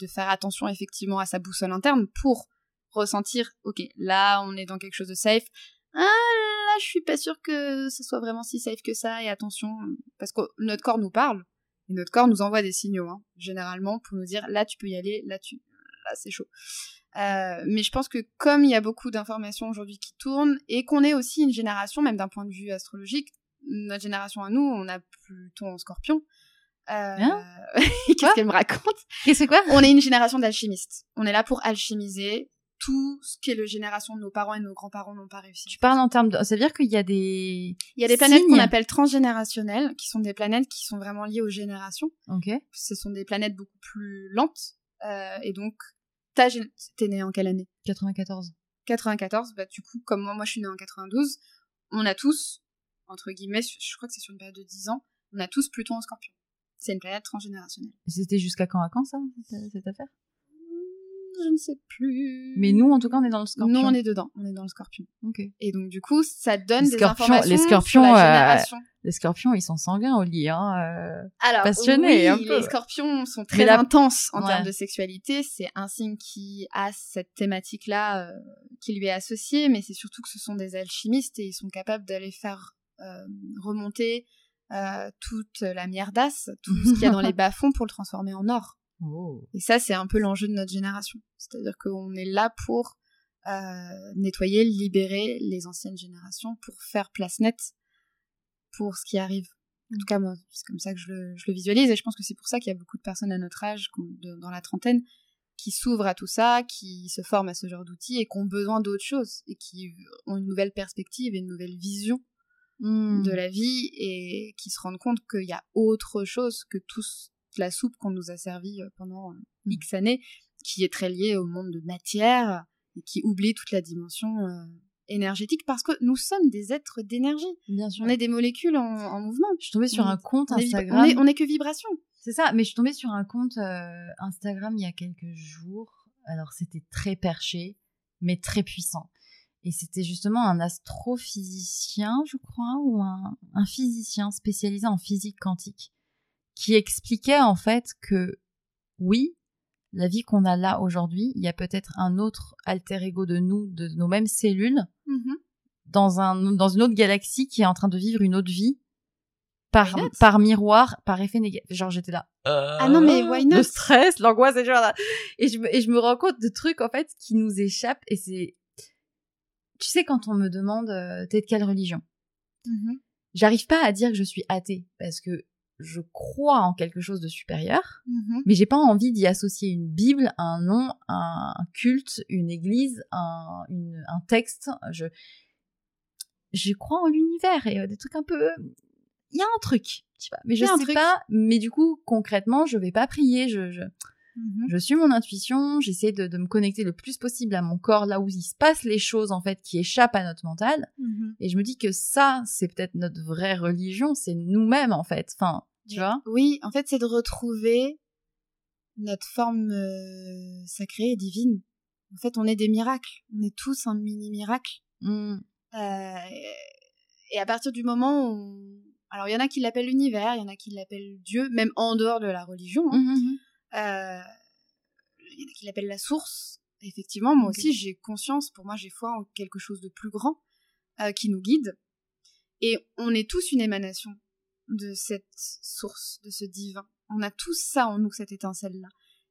de faire attention effectivement à sa boussole interne pour ressentir, ok, là on est dans quelque chose de safe. Ah là, je suis pas sûre que ce soit vraiment si safe que ça. Et attention, parce que notre corps nous parle et notre corps nous envoie des signaux, hein, généralement pour nous dire là tu peux y aller, là tu, là c'est chaud. Euh, mais je pense que comme il y a beaucoup d'informations aujourd'hui qui tournent et qu'on est aussi une génération, même d'un point de vue astrologique, notre génération à nous, on a plutôt en Scorpion. Euh... Hein (laughs) Qu'est-ce qu'elle me raconte? Qu'est-ce quoi? On est une génération d'alchimistes. On est là pour alchimiser tout ce que les générations de nos parents et de nos grands-parents n'ont pas réussi. Tu parles en termes de. Ça veut dire qu'il y a des. Il y a des planètes qu'on appelle transgénérationnelles, qui sont des planètes qui sont vraiment liées aux générations. Ok. Ce sont des planètes beaucoup plus lentes. Euh, et donc, ta t'es né en quelle année? 94. 94. Bah, du coup, comme moi, moi je suis née en 92, on a tous, entre guillemets, je crois que c'est sur une période de 10 ans, on a tous Pluton en scorpion. C'est une planète transgénérationnelle. C'était jusqu'à quand à quand ça, cette, cette affaire? Je ne sais plus. Mais nous, en tout cas, on est dans le scorpion. Nous, on est dedans. On est dans le scorpion. Ok. Et donc, du coup, ça donne Les des informations les sur scorpions, euh. Les scorpions, ils sont sanguins au lit, hein. euh. Alors, passionnés, oui, un peu. les scorpions sont très la- intenses en Ouais. termes de sexualité. C'est un signe qui a cette thématique-là euh, qui lui est associée, mais c'est surtout que ce sont des alchimistes et ils sont capables d'aller faire remonter toute la mierdasse, tout ce qu'il y a dans les (laughs) bas-fonds pour le transformer en or. Oh. Et ça, c'est un peu l'enjeu de notre génération. C'est-à-dire qu'on est là pour euh, nettoyer, libérer les anciennes générations, pour faire place nette pour ce qui arrive. En tout cas, moi, c'est comme ça que je le, je le visualise. Et je pense que c'est pour ça qu'il y a beaucoup de personnes à notre âge, de- dans la trentaine, qui s'ouvrent à tout ça, qui se forment à ce genre d'outils et qui ont besoin d'autre chose, et qui ont une nouvelle perspective et une nouvelle vision Hmm. de la vie et qui se rendent compte qu'il y a autre chose que toute la soupe qu'on nous a servie euh, pendant euh, Mm. X années, qui est très liée au monde de matière et qui oublie toute la dimension euh, énergétique parce que nous sommes des êtres d'énergie. Bien sûr. On est des molécules en, en mouvement. Je suis tombée sur on un compte On est, vibra- Instagram. on est- on est que vibration. C'est ça, mais je suis tombée sur un compte euh, Instagram il y a quelques jours. Alors c'était très perché, mais très puissant. Et c'était justement un astrophysicien, je crois, ou un, un physicien spécialisé en physique quantique, qui expliquait en fait que oui, la vie qu'on a là aujourd'hui, il y a peut-être un autre alter ego de nous, de nos mêmes cellules, Mhm. dans un dans une autre galaxie qui est en train de vivre une autre vie par par miroir, par effet négatif. Genre j'étais là. Ah non, mais why not? Le stress, l'angoisse, et genre là. Et je me et je me rends compte de trucs en fait qui nous échappent et c'est tu sais quand on me demande euh, t'es de quelle religion? Mhm. J'arrive pas à dire que je suis athée parce que je crois en quelque chose de supérieur, Mhm. mais j'ai pas envie d'y associer une Bible, un nom, un, culte, une église, un, une- un texte. Je, je crois en l'univers et euh, des trucs un peu. Il y a un truc, tu vois. Mais je sais truc. pas. Mais du coup, concrètement, je vais pas prier. Je, je... Mhm. Je suis mon intuition, j'essaie de, de me connecter le plus possible à mon corps, là où il se passe les choses en fait qui échappent à notre mental. Mhm. Et je me dis que ça, c'est peut-être notre vraie religion, c'est nous-mêmes en fait. Enfin, tu Mais- vois? Oui, en fait, c'est de retrouver notre forme euh, sacrée et divine. En fait, on est des miracles. On est tous un mini miracle. Mm. Euh, et à partir du moment où... Alors, il y en a qui l'appellent l'univers, il y en a qui l'appellent Dieu, même en dehors de la religion. hein. Mhm. Euh, Il y en a qui l'appellent la source. Effectivement, moi aussi, j'ai conscience, pour moi, j'ai foi en quelque chose de plus grand qui nous guide. Et on est tous une émanation de cette source, de ce divin. On a tous ça en nous, cette étincelle-là.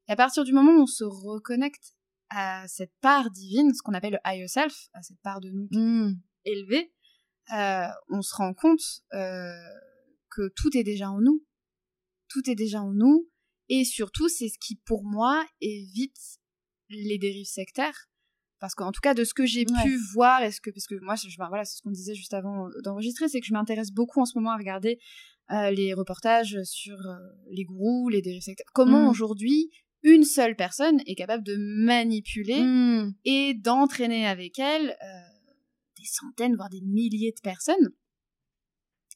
Et à partir du moment où on se reconnecte à cette part divine, ce qu'on appelle le higher self, à cette part de nous Mm. élevé, euh, on se rend compte euh, que tout est déjà en nous. Tout est déjà en nous. Et surtout, c'est ce qui, pour moi, évite les dérives sectaires. Parce qu'en tout cas, de ce que j'ai Ouais. pu voir, est-ce que, parce que moi, je, voilà, c'est ce qu'on disait juste avant euh, d'enregistrer, c'est que je m'intéresse beaucoup en ce moment à regarder euh, les reportages sur euh, les gourous, les dérives sectaires. Comment Mm. aujourd'hui, une seule personne est capable de manipuler Mm. et d'entraîner avec elle euh, des centaines, voire des milliers de personnes.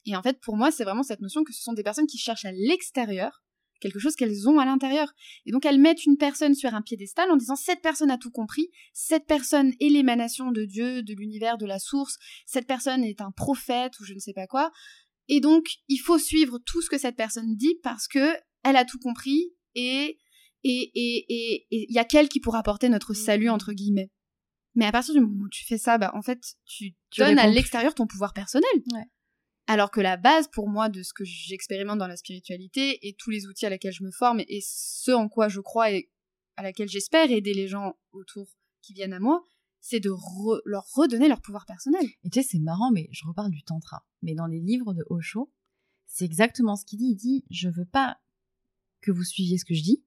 Et en fait, pour moi, c'est vraiment cette notion que ce sont des personnes qui cherchent à l'extérieur quelque chose qu'elles ont à l'intérieur. Et donc, elles mettent une personne sur un piédestal en disant cette personne a tout compris, cette personne est l'émanation de Dieu, de l'univers, de la source, cette personne est un prophète ou je ne sais pas quoi. Et donc, il faut suivre tout ce que cette personne dit parce que elle a tout compris et et et et il y a qu'elle qui pourra apporter notre salut entre guillemets. Mais à partir du moment où tu fais ça, bah en fait, tu, Tu donnes à l'extérieur ton pouvoir personnel. Ouais. Alors que la base pour moi de ce que j'expérimente dans la spiritualité et tous les outils à laquelle je me forme et ce en quoi je crois et à laquelle j'espère aider les gens autour qui viennent à moi, c'est de leur redonner leur pouvoir personnel. Et tu sais, c'est marrant, mais je reparle du tantra. Mais dans les livres de Osho, c'est exactement ce qu'il dit. Il dit, je veux pas que vous suiviez ce que je dis.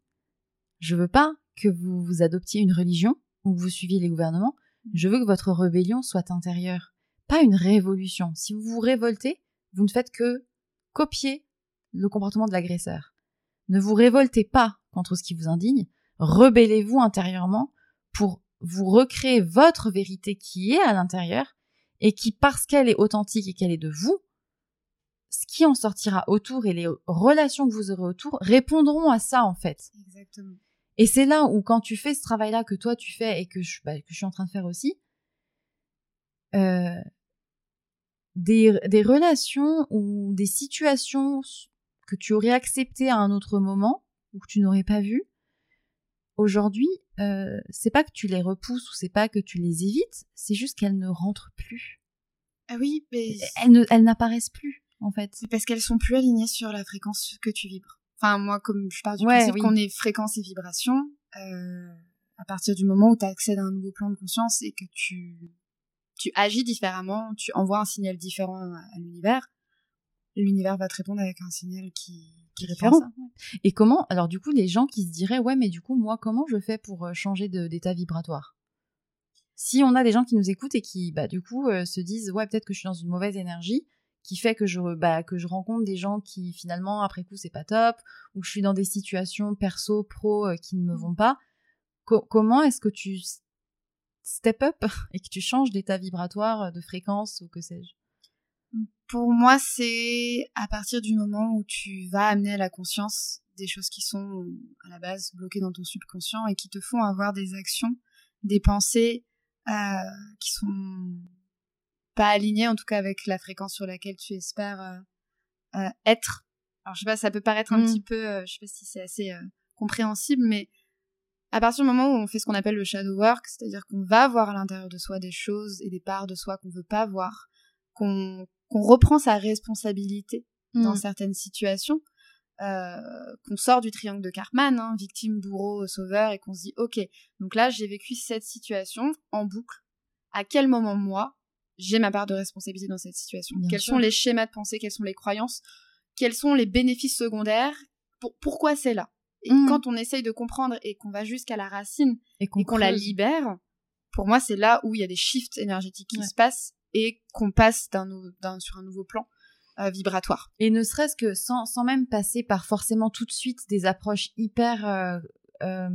Je veux pas que vous vous adoptiez une religion ou que vous suiviez les gouvernements. Je veux que votre rébellion soit intérieure, pas une révolution. Si vous vous révoltez, vous ne faites que copier le comportement de l'agresseur. Ne vous révoltez pas contre ce qui vous indigne, rebellez-vous intérieurement pour vous recréer votre vérité qui est à l'intérieur et qui, parce qu'elle est authentique et qu'elle est de vous, ce qui en sortira autour et les relations que vous aurez autour répondront à ça en fait. Exactement. Et c'est là où quand tu fais ce travail-là que toi tu fais et que je, bah, que je suis en train de faire aussi, euh, des, des relations ou des situations que tu aurais acceptées à un autre moment ou que tu n'aurais pas vues, aujourd'hui, euh, c'est pas que tu les repousses ou c'est pas que tu les évites, c'est juste qu'elles ne rentrent plus. Ah oui, mais Elles, n'apparaissent plus, en fait. c'est parce qu'elles sont plus alignées sur la fréquence que tu vibres. Enfin, moi, comme je pars du Ouais, principe oui. qu'on est fréquence et vibration, euh, à partir du moment où tu accèdes à un nouveau plan de conscience et que tu, tu agis différemment, tu envoies un signal différent à, l'univers, l'univers va te répondre avec un signal qui, répond différent. ça. Et comment, alors du coup, les gens qui se diraient, ouais, mais du coup, moi, comment je fais pour euh, changer d'état vibratoire? Si on a des gens qui nous écoutent et qui, bah, du coup, euh, se disent, ouais, peut-être que je suis dans une mauvaise énergie, qui fait que je, bah, que je rencontre des gens qui, finalement, après coup, c'est pas top, ou je suis dans des situations perso, pro, euh, qui ne me vont pas, Co- comment est-ce que tu step up (laughs) et que tu changes d'état vibratoire, euh, de fréquence, ou que sais-je? Pour moi, c'est à partir du moment où tu vas amener à la conscience des choses qui sont à la base bloquées dans ton subconscient et qui te font avoir des actions, des pensées euh, qui sont pas alignées, en tout cas avec la fréquence sur laquelle tu espères euh, euh, être. Alors je sais pas, ça peut paraître un Mm. petit peu, je sais pas si c'est assez compréhensible, mais à partir du moment où on fait ce qu'on appelle le shadow work, c'est-à-dire qu'on va voir à l'intérieur de soi des choses et des parts de soi qu'on veut pas voir, qu'on qu'on reprend sa responsabilité dans Mm. certaines situations, euh, qu'on sort du triangle de Cartman, hein, victime, bourreau, sauveur, et qu'on se dit, ok, donc là j'ai vécu cette situation en boucle. À quel moment moi j'ai ma part de responsabilité dans cette situation? Bien Quels sûr. sont les schémas de pensée? Quelles sont les croyances? Quels sont les bénéfices secondaires? Pour- Pourquoi c'est là? Et Mm. quand on essaye de comprendre et qu'on va jusqu'à la racine Et qu'on la libère, pour moi, c'est là où il y a des shifts énergétiques qui Ouais. se passent et qu'on passe sur un nouveau plan euh, vibratoire. Et ne serait-ce que sans, sans même passer par forcément tout de suite des approches hyper euh, euh,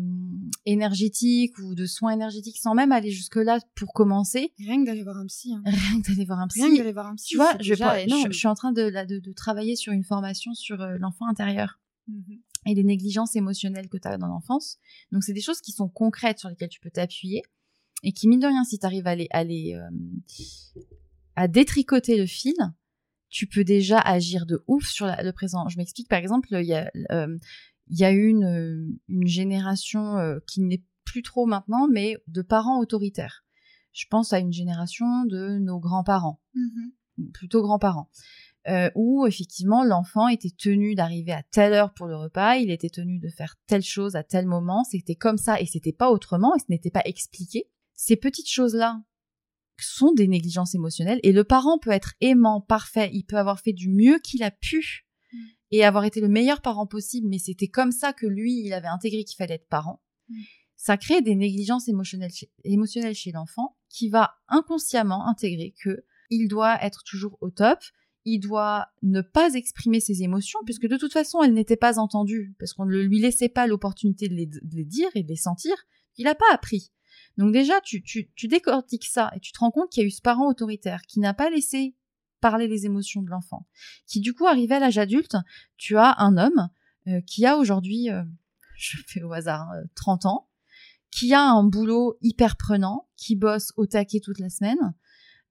énergétique ou de soins énergétiques sans même aller jusque là pour commencer. Rien que d'aller voir un psy. Hein. Rien que d'aller voir un psy. Rien que d'aller voir un psy. Tu vois, je, suis en train de, là, de, de travailler sur une formation sur l'enfant intérieur Mhm. Et les négligences émotionnelles que tu as dans l'enfance. Donc, c'est des choses qui sont concrètes sur lesquelles tu peux t'appuyer et qui, mine de rien, si tu arrives à les, à les, euh, à détricoter le fil, tu peux déjà agir de ouf sur la- le présent. Je m'explique, par exemple, il y a, euh, il y a eu une, euh, une génération euh, qui n'est plus trop maintenant, mais de parents autoritaires. Je pense à une génération de nos grands-parents Mhm. plutôt grands-parents, euh, où effectivement l'enfant était tenu d'arriver à telle heure pour le repas, il était tenu de faire telle chose à tel moment, c'était comme ça et c'était pas autrement et ce n'était pas expliqué. Ces petites choses-là sont des négligences émotionnelles et le parent peut être aimant, parfait, il peut avoir fait du mieux qu'il a pu Mm. et avoir été le meilleur parent possible, mais c'était comme ça que lui, il avait intégré qu'il fallait être parent. Mm. Ça crée des négligences émotionnelles chez, émotionnelles chez l'enfant qui va inconsciemment intégrer que il doit être toujours au top, il doit ne pas exprimer ses émotions, puisque de toute façon, elles n'étaient pas entendues, parce qu'on ne lui laissait pas l'opportunité de les, dire et de les sentir, il n'a pas appris. Donc déjà, tu, tu, décortiques ça et tu te rends compte qu'il y a eu ce parent autoritaire qui n'a pas laissé parler les émotions de l'enfant, qui du coup, arrivé à l'âge adulte, tu as un homme euh, qui a aujourd'hui, euh, (laughs) je fais au hasard, hein, 30 ans, qui a un boulot hyper prenant, qui bosse au taquet toute la semaine,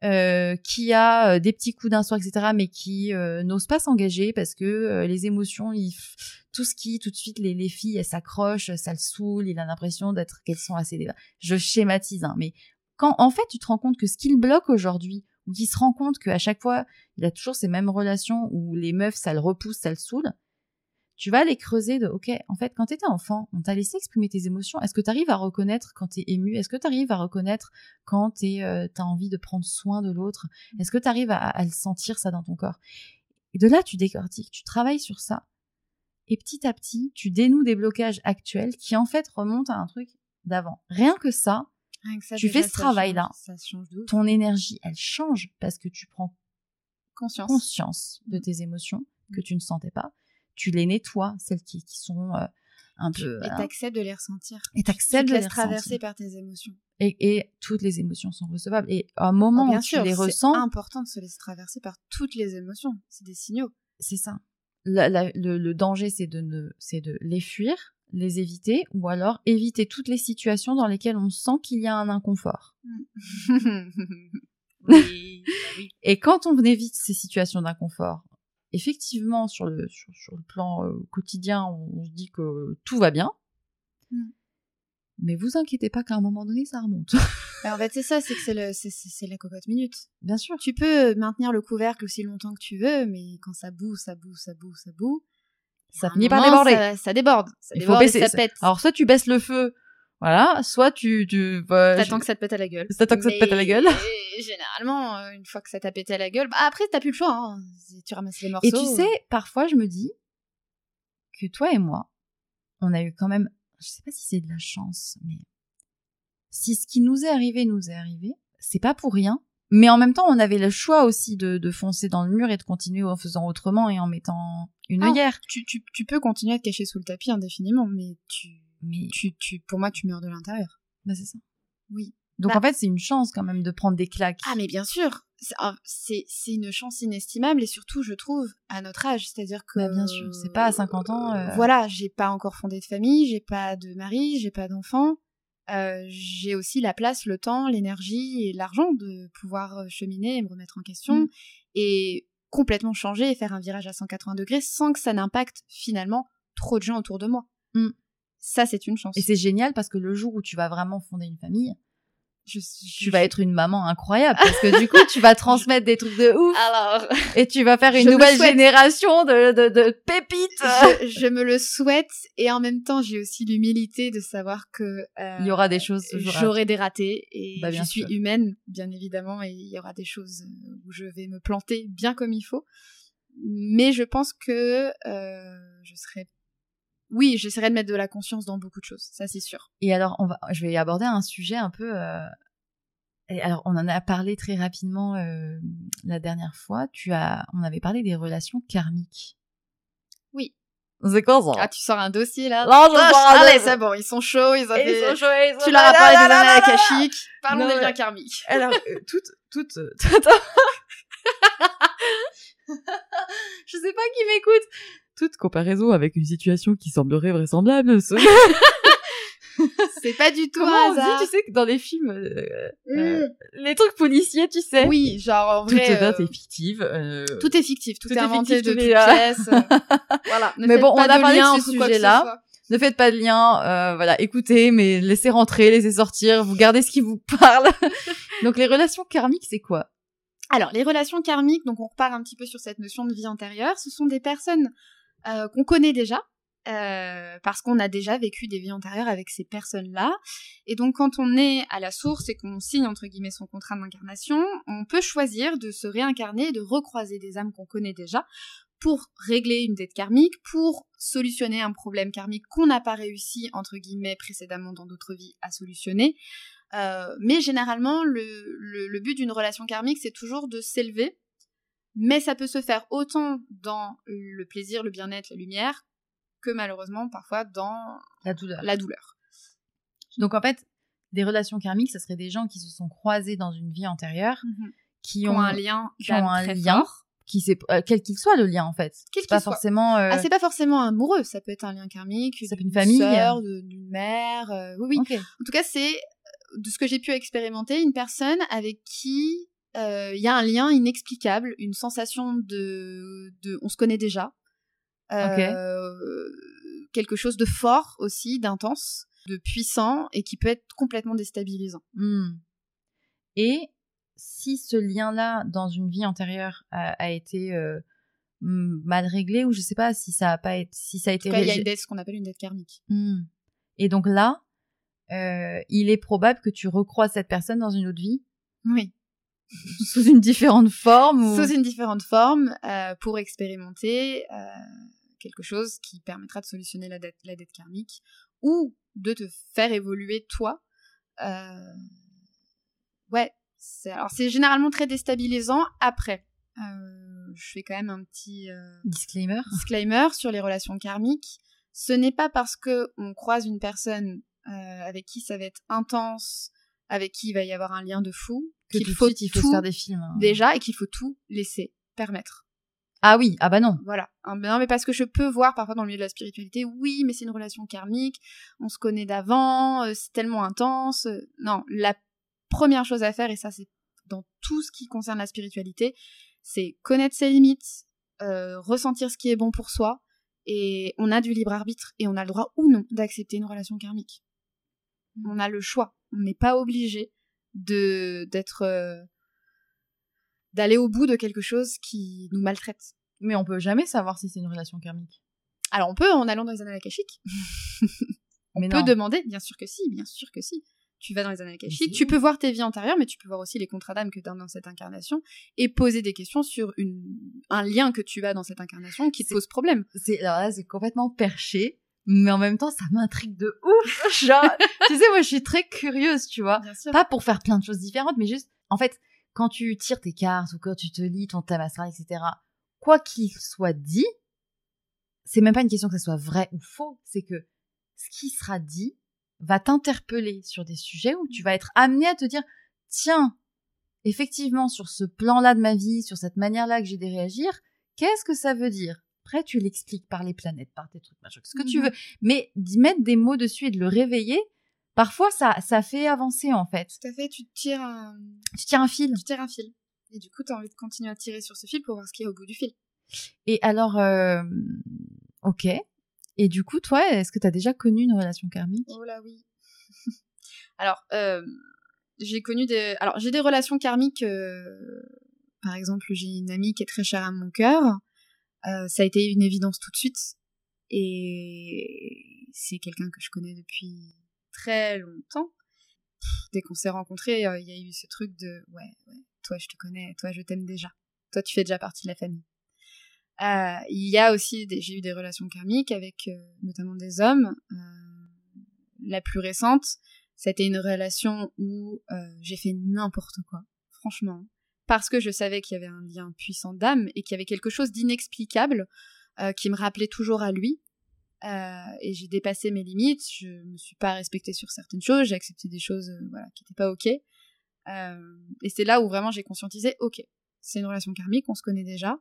euh, qui a euh, des petits coups soir, etc., mais qui euh, n'ose pas s'engager parce que euh, les émotions, il tout ce qui, tout de suite, les, les filles, elles s'accrochent, ça le saoule, il a l'impression d'être qu'elles sont assez... Je schématise, hein, mais quand en fait tu te rends compte que ce qu'il bloque aujourd'hui, ou qu'il se rend compte qu'à chaque fois, il a toujours ces mêmes relations où les meufs, ça le repousse, ça le saoule, tu vas les creuser de, ok, en fait, quand t'étais enfant, on t'a laissé exprimer tes émotions. Est-ce que t'arrives à reconnaître quand t'es ému? Est-ce que t'arrives à reconnaître quand t'es, euh, t'as envie de prendre soin de l'autre? Est-ce que t'arrives à, à le sentir ça dans ton corps? Et de là, tu décortiques, tu travailles sur ça. Et petit à petit, tu dénoues des blocages actuels qui en fait remontent à un truc d'avant. Rien que ça, Rien que ça, Tu fais ce travail-là. ton énergie, elle change parce que tu prends conscience. conscience de tes émotions que tu ne sentais pas. Tu les nettoies, celles qui, qui sont euh, un peu... Et voilà. t'acceptes de les ressentir. Et Tu t'acceptes te de les traverser par tes émotions. Et, et toutes les émotions sont recevables. Et à un moment Oh, bien où sûr, tu les c'est ressens, important de se laisser traverser par toutes les émotions. C'est des signaux. c'est ça. La- la- le, le danger, c'est de, ne, c'est de les fuir, les éviter, ou alors éviter toutes les situations dans lesquelles on sent qu'il y a un inconfort. (laughs) oui, bah oui. Et quand on évite ces situations d'inconfort, effectivement, sur le, sur, sur le plan euh, quotidien, on, se dit que tout va bien. Mm. Mais vous inquiétez pas qu'à un moment donné, ça remonte. (laughs) En fait, c'est ça, c'est que c'est le, c'est, c'est- c'est la cocotte minute. Bien sûr. Tu peux maintenir le couvercle aussi longtemps que tu veux, mais quand ça boue, ça boue, ça boue, ça boue. Ça finit par déborder. Ça, ça déborde. Ça Il faut déborde et baisser. ça pète. Alors, soit tu baisses le feu, voilà, soit tu... tu bah, T'attends je- que ça te pète à la gueule. T'attends que ça te pète à la gueule. (laughs) Généralement, euh, une fois que ça t'a pété à la gueule, bah après t'as plus le choix. Hein. Tu ramasses les morceaux. Et tu sais, parfois, je me dis que toi et moi, on a eu quand même, je sais pas si c'est de la chance, mais si ce qui nous est arrivé nous est arrivé, c'est pas pour rien. Mais en même temps, on avait le choix aussi de, de foncer dans le mur et de continuer en faisant autrement et en mettant une Ah. œillère. tu, tu, tu peux continuer à te cacher sous le tapis indéfiniment, mais tu, Mais tu, tu, pour moi, tu meurs de l'intérieur. bah, c'est ça. Oui. Donc Bah. en fait, c'est une chance quand même de prendre des claques. Ah mais bien sûr, c'est un- c'est une chance inestimable et surtout je trouve à notre âge, c'est-à-dire que Bah, bien sûr, c'est pas à 50 ans, euh. Voilà, j'ai pas encore fondé de famille, j'ai pas de mari, j'ai pas d'enfant. Euh, j'ai aussi la place, le temps, l'énergie et l'argent de pouvoir euh, cheminer et me remettre en question Mm. et complètement changer et faire un virage à 180 degrés sans que ça n'impacte finalement trop de gens autour de moi. Mm. Ça, c'est une chance. Et c'est génial parce que le jour où tu vas vraiment fonder une famille, Je- tu je- vas être une maman incroyable parce que du coup, tu vas (laughs) transmettre des trucs de ouf. Alors, Et tu vas faire (laughs) une nouvelle génération de, de, de pépites. je, je me le souhaite et en même temps j'ai aussi l'humilité de savoir que euh, Il y aura des choses j'aurai des ratés et Bah, je suis sûr. humaine bien évidemment et il y aura des choses où je vais me planter bien comme il faut mais je pense que euh, je serai oui j'essaierai de mettre de la conscience dans beaucoup de choses ça c'est sûr Et alors, on va, je vais aborder un sujet un peu. euh, et alors, on en a parlé très rapidement euh, la dernière fois. Tu as, on avait parlé des relations karmiques. Oui. C'est quoi ça Ah, tu sors un dossier là Non, je Ah, sors allez, c'est bon, ils sont chauds, ils ont Ils fait- sont chauds, ils sont Tu leur as parlé des années akashiques. Parlons des liens karmiques. (laughs) Alors, euh, toute, toute, euh, attends. (laughs) (laughs) Je sais pas qui m'écoute. Toute comparaison avec une situation qui semblerait vraisemblable. ce- (laughs) C'est pas du tout Comment un on dit, tu sais, que dans les films, euh, euh, Mm. les trucs policiers, tu sais. Oui, genre en Toute vrai. date euh, est fictive. euh, Tout est fictif, tout, Tout est est inventé fictif, de tout toutes est, euh, pièces. euh, voilà. Ne Mais bon, on a parlé de ce sujet-là. Ne faites pas de lien, euh, voilà, écoutez, mais laissez rentrer, laissez sortir, vous gardez ce qui vous parle. (laughs) Donc les relations karmiques, c'est quoi? Alors, les relations karmiques, donc on repart un petit peu sur cette notion de vie antérieure, ce sont des personnes euh, qu'on connaît déjà, euh, parce qu'on a déjà vécu des vies antérieures avec ces personnes-là. Et donc, quand on est à la source et qu'on signe, entre guillemets, son contrat d'incarnation, on peut choisir de se réincarner et de recroiser des âmes qu'on connaît déjà pour régler une dette karmique, pour solutionner un problème karmique qu'on n'a pas réussi, entre guillemets, précédemment dans d'autres vies à solutionner. Euh, mais généralement, le, but d'une relation karmique, c'est toujours de s'élever, mais ça peut se faire autant dans le plaisir, le bien-être, la lumière, que malheureusement parfois dans La douleur. la douleur. Donc en fait, des relations karmiques, ce serait des gens qui se sont croisés dans une vie antérieure, qui Qui ont, ont un lien, qui ont un lien, fort. qui c'est euh, quel qu'il soit le lien en fait. Quel pas qu'il soit. forcément. euh, Ah, c'est pas forcément amoureux, ça peut être un lien karmique, Ça peut une famille. sœur, de- d'une mère, euh, oui, oui. En tout cas, c'est de ce que j'ai pu expérimenter, une personne avec qui euh, il y a un lien inexplicable, une sensation de, de on se connaît déjà, Euh, quelque chose de fort aussi, d'intense, de puissant et qui peut être complètement déstabilisant. Hmm. Et si ce lien-là dans une vie antérieure a, a été euh, mal réglé ou je sais pas si ça a pas été, si ça a En été il y a une dette, ce qu'on appelle une dette karmique. Hmm. Et donc là, euh, il est probable que tu recroises cette personne dans une autre vie Oui. Sous une différente forme ou... Sous une différente forme euh, pour expérimenter euh, quelque chose qui permettra de solutionner la dette, la dette karmique ou de te faire évoluer toi. Euh, ouais, alors c'est généralement très déstabilisant. Après, je fais quand même un petit disclaimer. disclaimer sur les relations karmiques. Ce n'est pas parce que on croise une personne avec qui ça va être intense, avec qui il va y avoir un lien de fou, Que qu'il tout faut suite, il faut tout faire des films. hein. déjà et qu'il faut tout laisser permettre. Ah oui, ah bah non. Voilà. Ben Non, mais parce que je peux voir parfois dans le milieu de la spiritualité, oui, mais c'est une relation karmique, on se connaît d'avant, euh, c'est tellement intense. euh, Non, la première chose à faire, et ça c'est dans tout ce qui concerne la spiritualité, c'est connaître ses limites, euh, ressentir ce qui est bon pour soi, et on a du libre arbitre, et on a le droit ou non d'accepter une relation karmique. On a le choix. On n'est pas obligé de d'être euh, d'aller au bout de quelque chose qui nous maltraite. Mais on peut jamais savoir si c'est une relation karmique. Alors on peut en allant dans les annales akashiques. (laughs) on Mais peut non. demander, bien sûr que si, bien sûr que si. Tu vas dans les annales akashiques, tu peux voir tes vies antérieures, mais tu peux voir aussi les contrats d'âme que tu as dans cette incarnation et poser des questions sur une, un lien que tu as dans cette incarnation qui te pose problème. C'est alors là, c'est complètement perché, mais en même temps, ça m'intrigue de ouf. (laughs) Genre, tu sais, moi, je suis très curieuse, tu vois. Pas pour faire plein de choses différentes, mais juste, en fait, quand tu tires tes cartes ou quand tu te lis ton thème astral, etc., quoi qu'il soit dit, c'est même pas une question que ça soit vrai ou faux, c'est que ce qui sera dit va t'interpeller sur des sujets où tu vas être amené à te dire, tiens, effectivement, sur ce plan-là de ma vie, sur cette manière-là que j'ai de réagir, qu'est-ce que ça veut dire? Après, tu l'expliques par les planètes, par tes trucs, ce que tu Mhm. veux. Mais d'y mettre des mots dessus et de le réveiller, parfois, ça, ça fait avancer, en fait. Tout à fait, tu tires un, Tu tires un fil. tu tires un fil. Et du coup, tu as envie de continuer à tirer sur ce fil pour voir ce qu'il y a au bout du fil. Et alors, euh, ok. Et du coup, toi, est-ce que tu as déjà connu une relation karmique? Oh là oui. (laughs) Alors, euh, j'ai connu des. Alors, j'ai des relations karmiques. euh, Par exemple, j'ai une amie qui est très chère à mon cœur. Euh, ça a été une évidence tout de suite. Et c'est quelqu'un que je connais depuis très longtemps. Dès qu'on s'est rencontrés, euh, il y a eu ce truc de ouais, ouais, toi je te connais, toi je t'aime déjà, toi tu fais déjà partie de la famille. Euh, il y a aussi, j'ai eu des relations karmiques avec notamment des hommes. La plus récente, c'était une relation où j'ai fait n'importe quoi, franchement, parce que je savais qu'il y avait un lien puissant d'âme et qu'il y avait quelque chose d'inexplicable euh, qui me rappelait toujours à lui. Euh, et j'ai dépassé mes limites. Je me suis pas respectée sur certaines choses. J'ai accepté des choses, euh, voilà, qui étaient pas ok. Et c'est là où vraiment j'ai conscientisé, ok, c'est une relation karmique, on se connaît déjà,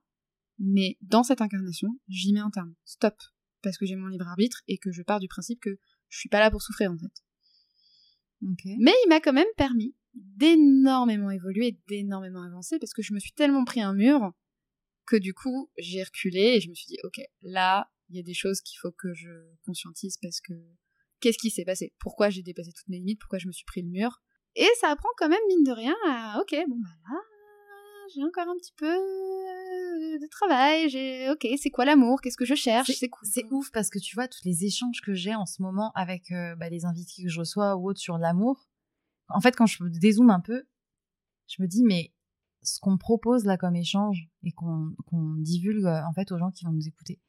mais dans cette incarnation, j'y mets un terme. Stop, parce que j'ai mon libre arbitre et que je pars du principe que je suis pas là pour souffrir en fait. Mais il m'a quand même permis d'énormément évoluer, d'énormément avancer, parce que je me suis tellement pris un mur que du coup j'ai reculé et je me suis dit ok là il y a des choses qu'il faut que je conscientise parce que qu'est-ce qui s'est passé? Pourquoi j'ai dépassé toutes mes limites? Pourquoi je me suis pris le mur? Et ça apprend quand même mine de rien à ok bon bah là j'ai encore un petit peu de travail, j'ai ok, c'est quoi l'amour? Qu'est-ce que je cherche? C'est c'est ouf parce que tu vois tous les échanges que j'ai en ce moment avec euh, bah, les invités que je reçois ou autres sur l'amour. En fait, quand je dézoome un peu, je me dis mais ce qu'on propose là comme échange et qu'on divulgue euh, en fait aux gens qui vont nous écouter,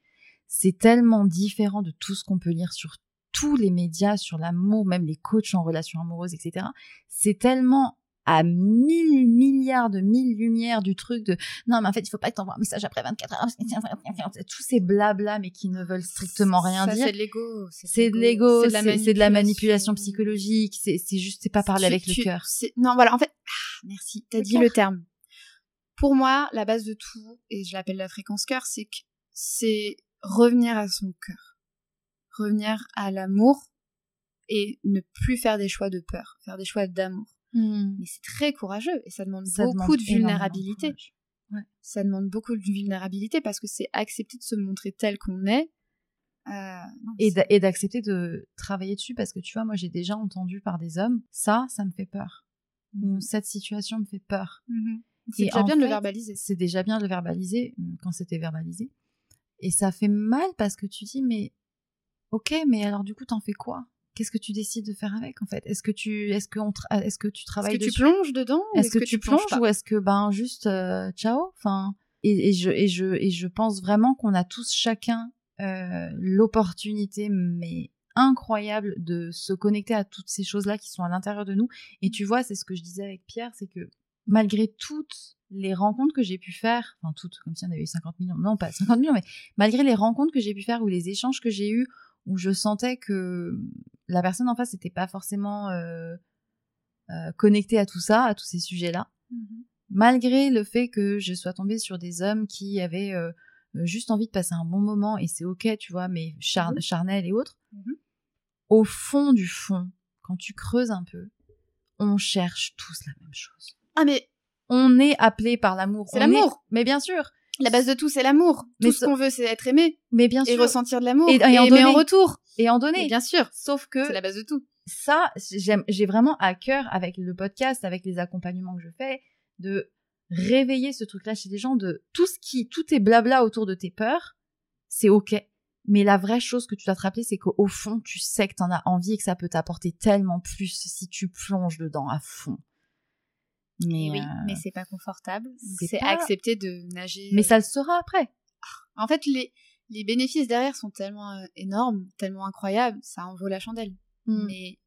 c'est tellement différent de tout ce qu'on peut lire sur tous les médias sur l'amour, même les coachs en relations amoureuses, etc. C'est tellement à mille milliards de mille lumières du truc de non mais en fait il faut pas que t'envoies un message après 24 heures tous ces blabla mais qui ne veulent strictement rien dire. c'est de l'ego c'est de l'ego. c'est de, la manipulation. psychologique c'est juste c'est pas parler avec le cœur. non voilà en fait ah, merci t'as dit le terme. Pour moi la base de tout et je l'appelle la fréquence cœur c'est que c'est revenir à son cœur, revenir à l'amour et ne plus faire des choix de peur, faire des choix d'amour. Hmm. Mais c'est très courageux et ça demande beaucoup de vulnérabilité. Ça demande beaucoup de vulnérabilité parce que c'est accepter de se montrer tel qu'on est. Euh, et d'accepter de travailler dessus parce que tu vois, moi j'ai déjà entendu par des hommes, ça, ça me fait peur. Hmm. cette situation me fait peur. Mhm. C'est déjà bien de le verbaliser. C'est déjà bien de le verbaliser quand c'était verbalisé. Et ça fait mal parce que tu dis, mais ok, mais alors du coup, t'en fais quoi? Qu'est-ce que tu décides de faire avec en fait? Est-ce que tu, est-ce que on, est-ce que tu travailles Est-ce que tu plonges dedans Est-ce que, tu plonges, ou est-ce que ben juste euh, ciao? Enfin, et, je et je et je pense vraiment qu'on a tous chacun euh, l'opportunité, mais incroyable de se connecter à toutes ces choses-là qui sont à l'intérieur de nous. Et tu vois, c'est ce que je disais avec Pierre, c'est que malgré toutes les rencontres que j'ai pu faire, enfin toutes, comme si on avait eu 50 millions, non pas 50 millions, mais malgré les rencontres que j'ai pu faire ou les échanges que j'ai eus, où je sentais que la personne en face n'était pas forcément euh, euh, connectée à tout ça, à tous ces sujets-là, mm-hmm. malgré le fait que je sois tombée sur des hommes qui avaient euh, juste envie de passer un bon moment, et c'est ok, tu vois, mais char mm-hmm. charnel et autres, mm-hmm. au fond du fond, quand tu creuses un peu, on cherche tous la même chose. Ah mais on est appelé par l'amour. C'est l'amour. Mais bien sûr. La base de tout, c'est l'amour. Tout ce qu'on veut, c'est être aimé. Mais bien sûr. Et ressentir de l'amour. Et, et, en aimer en retour. Et en donner. bien sûr. Sauf que. C'est la base de tout. Ça, j'ai vraiment à cœur avec le podcast, avec les accompagnements que je fais, de réveiller ce truc-là chez les gens de tout ce qui, tout est blabla autour de tes peurs, c'est ok. Mais la vraie chose que tu dois te rappeler, c'est qu'au fond, tu sais que t'en as envie et que ça peut t'apporter tellement plus si tu plonges dedans à fond. Mais, oui, mais euh, c'est pas confortable. C'est accepter de nager. Mais ça le sera après. En fait, les, les bénéfices derrière sont tellement euh, énormes, tellement incroyables, ça en vaut la chandelle. Hmm. Mais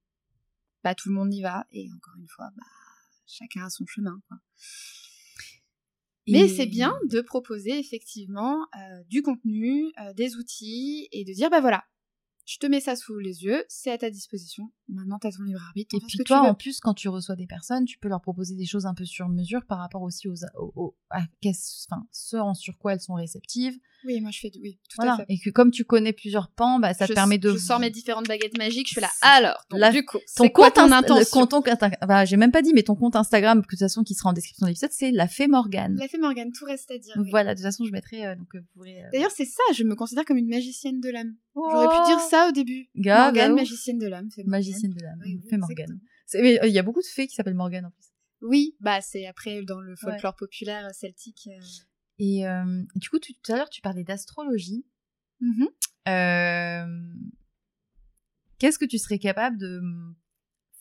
pas tout le monde y va. Et encore une fois, bah, chacun a son chemin. Quoi. Mais c'est bien de proposer effectivement euh, du contenu, des outils et de dire bah voilà, je te mets ça sous les yeux, c'est à ta disposition. Maintenant, tu as ton libre arbitre. Et puis toi, en plus, quand tu reçois des personnes, tu peux leur proposer des choses un peu sur mesure par rapport aussi aux, aux, à enfin, ce en sur quoi elles sont réceptives. Oui, moi je fais, oui, tout à fait. Et que comme tu connais plusieurs pans, bah, ça te permet de. Je sors mes différentes baguettes magiques, je fais là. Alors, du coup, ton compte, ton intention? ton, bah, j'ai même pas dit, mais ton compte Instagram, de toute façon, qui sera en description de l'épisode, c'est la fée Morgane. La fée Morgane, tout reste à dire. Voilà, de toute façon, je mettrai, euh, donc, euh, vous pourrez. Euh, D'ailleurs, c'est ça, je me considère comme une magicienne de l'âme. J'aurais pu dire oh. ça au début. Morgane, magicienne de l'âme. De l'âme. fée Morgane. Il y a beaucoup de fées qui s'appellent Morgane en plus. Oui, bah c'est après dans le folklore populaire celtique. Et euh, du coup, tout à l'heure, tu parlais d'astrologie. Mmh euh, qu'est-ce que tu serais capable de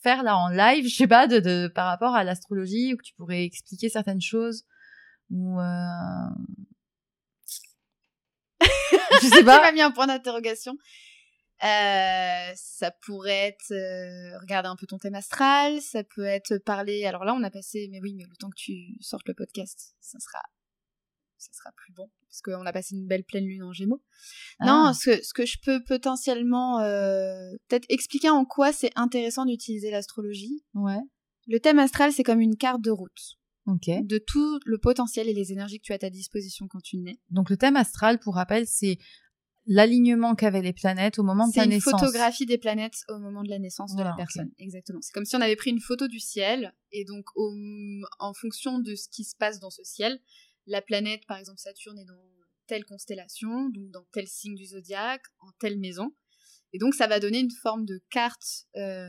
faire là en live, je sais pas, de, de par rapport à l'astrologie, ou que tu pourrais expliquer certaines choses, ou euh... (laughs) je sais pas. tu m'as mis un point d'interrogation? Euh, ça pourrait être euh, regarder un peu ton thème astral, ça peut être parler. Alors là, on a passé, mais oui, mais le temps que tu sortes le podcast, ça sera ça sera plus bon parce qu'on a passé une belle pleine lune en Gémeaux. Ah. Non, ce que, ce que je peux potentiellement euh, peut-être expliquer en quoi c'est intéressant d'utiliser l'astrologie. Ouais. Le thème astral, c'est comme une carte de route Ok. de tout le potentiel et les énergies que tu as à ta disposition quand tu nais. Donc le thème astral, pour rappel, c'est l'alignement qu'avaient les planètes au moment de C'est ta une naissance. photographie des planètes au moment de la naissance de la personne. Exactement. C'est comme si on avait pris une photo du ciel et donc au- en fonction de ce qui se passe dans ce ciel, la planète, par exemple Saturne, est dans telle constellation, donc dans tel signe du zodiaque, en telle maison. Et donc ça va donner une forme de carte, euh,